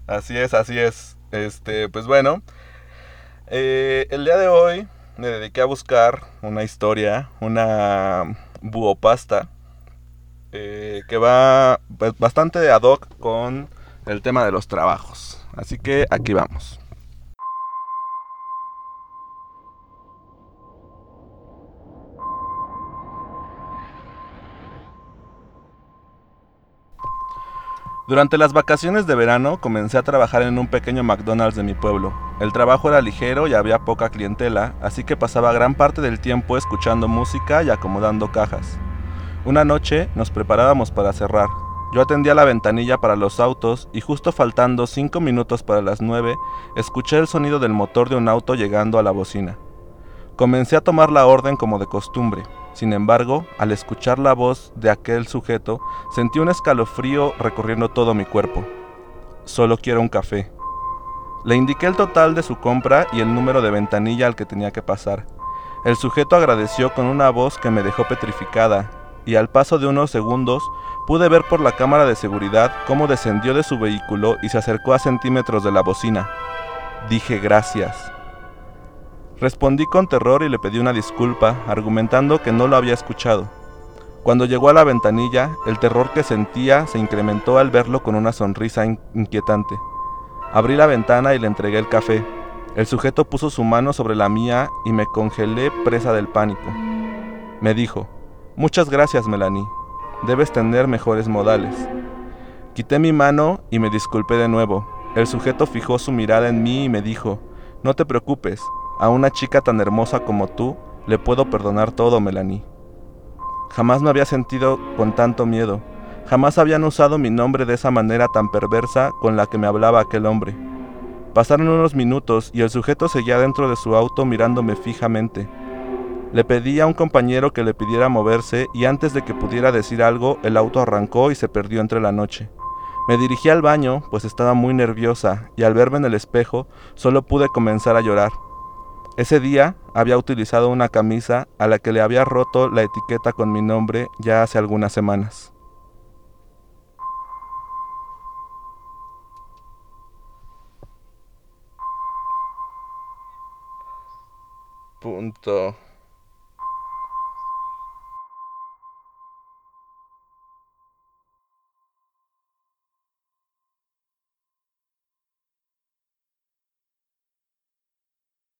Así es, así es. Este, pues bueno. eh, el día de hoy me dediqué a buscar una historia, una buopasta, eh, que va pues, bastante ad hoc con el tema de los trabajos. Así que aquí vamos. Durante las vacaciones de verano comencé a trabajar en un pequeño McDonald's de mi pueblo. El trabajo era ligero y había poca clientela, así que pasaba gran parte del tiempo escuchando música y acomodando cajas. Una noche nos preparábamos para cerrar. Yo atendía la ventanilla para los autos y justo faltando cinco minutos para las nueve, escuché el sonido del motor de un auto llegando a la bocina. Comencé a tomar la orden como de costumbre. Sin embargo, al escuchar la voz de aquel sujeto, sentí un escalofrío recorriendo todo mi cuerpo. Solo quiero un café. Le indiqué el total de su compra y el número de ventanilla al que tenía que pasar. El sujeto agradeció con una voz que me dejó petrificada, y al paso de unos segundos pude ver por la cámara de seguridad cómo descendió de su vehículo y se acercó a centímetros de la bocina. Dije gracias. Respondí con terror y le pedí una disculpa, argumentando que no lo había escuchado. Cuando llegó a la ventanilla, el terror que sentía se incrementó al verlo con una sonrisa in- inquietante. Abrí la ventana y le entregué el café. El sujeto puso su mano sobre la mía y me congelé presa del pánico. Me dijo, Muchas gracias, Melanie. Debes tener mejores modales. Quité mi mano y me disculpé de nuevo. El sujeto fijó su mirada en mí y me dijo, No te preocupes, a una chica tan hermosa como tú le puedo perdonar todo, Melanie. Jamás me había sentido con tanto miedo. Jamás habían usado mi nombre de esa manera tan perversa con la que me hablaba aquel hombre. Pasaron unos minutos y el sujeto seguía dentro de su auto mirándome fijamente. Le pedí a un compañero que le pidiera moverse y antes de que pudiera decir algo, el auto arrancó y se perdió entre la noche. Me dirigí al baño, pues estaba muy nerviosa, y al verme en el espejo, solo pude comenzar a llorar. Ese día había utilizado una camisa a la que le había roto la etiqueta con mi nombre ya hace algunas semanas. Punto.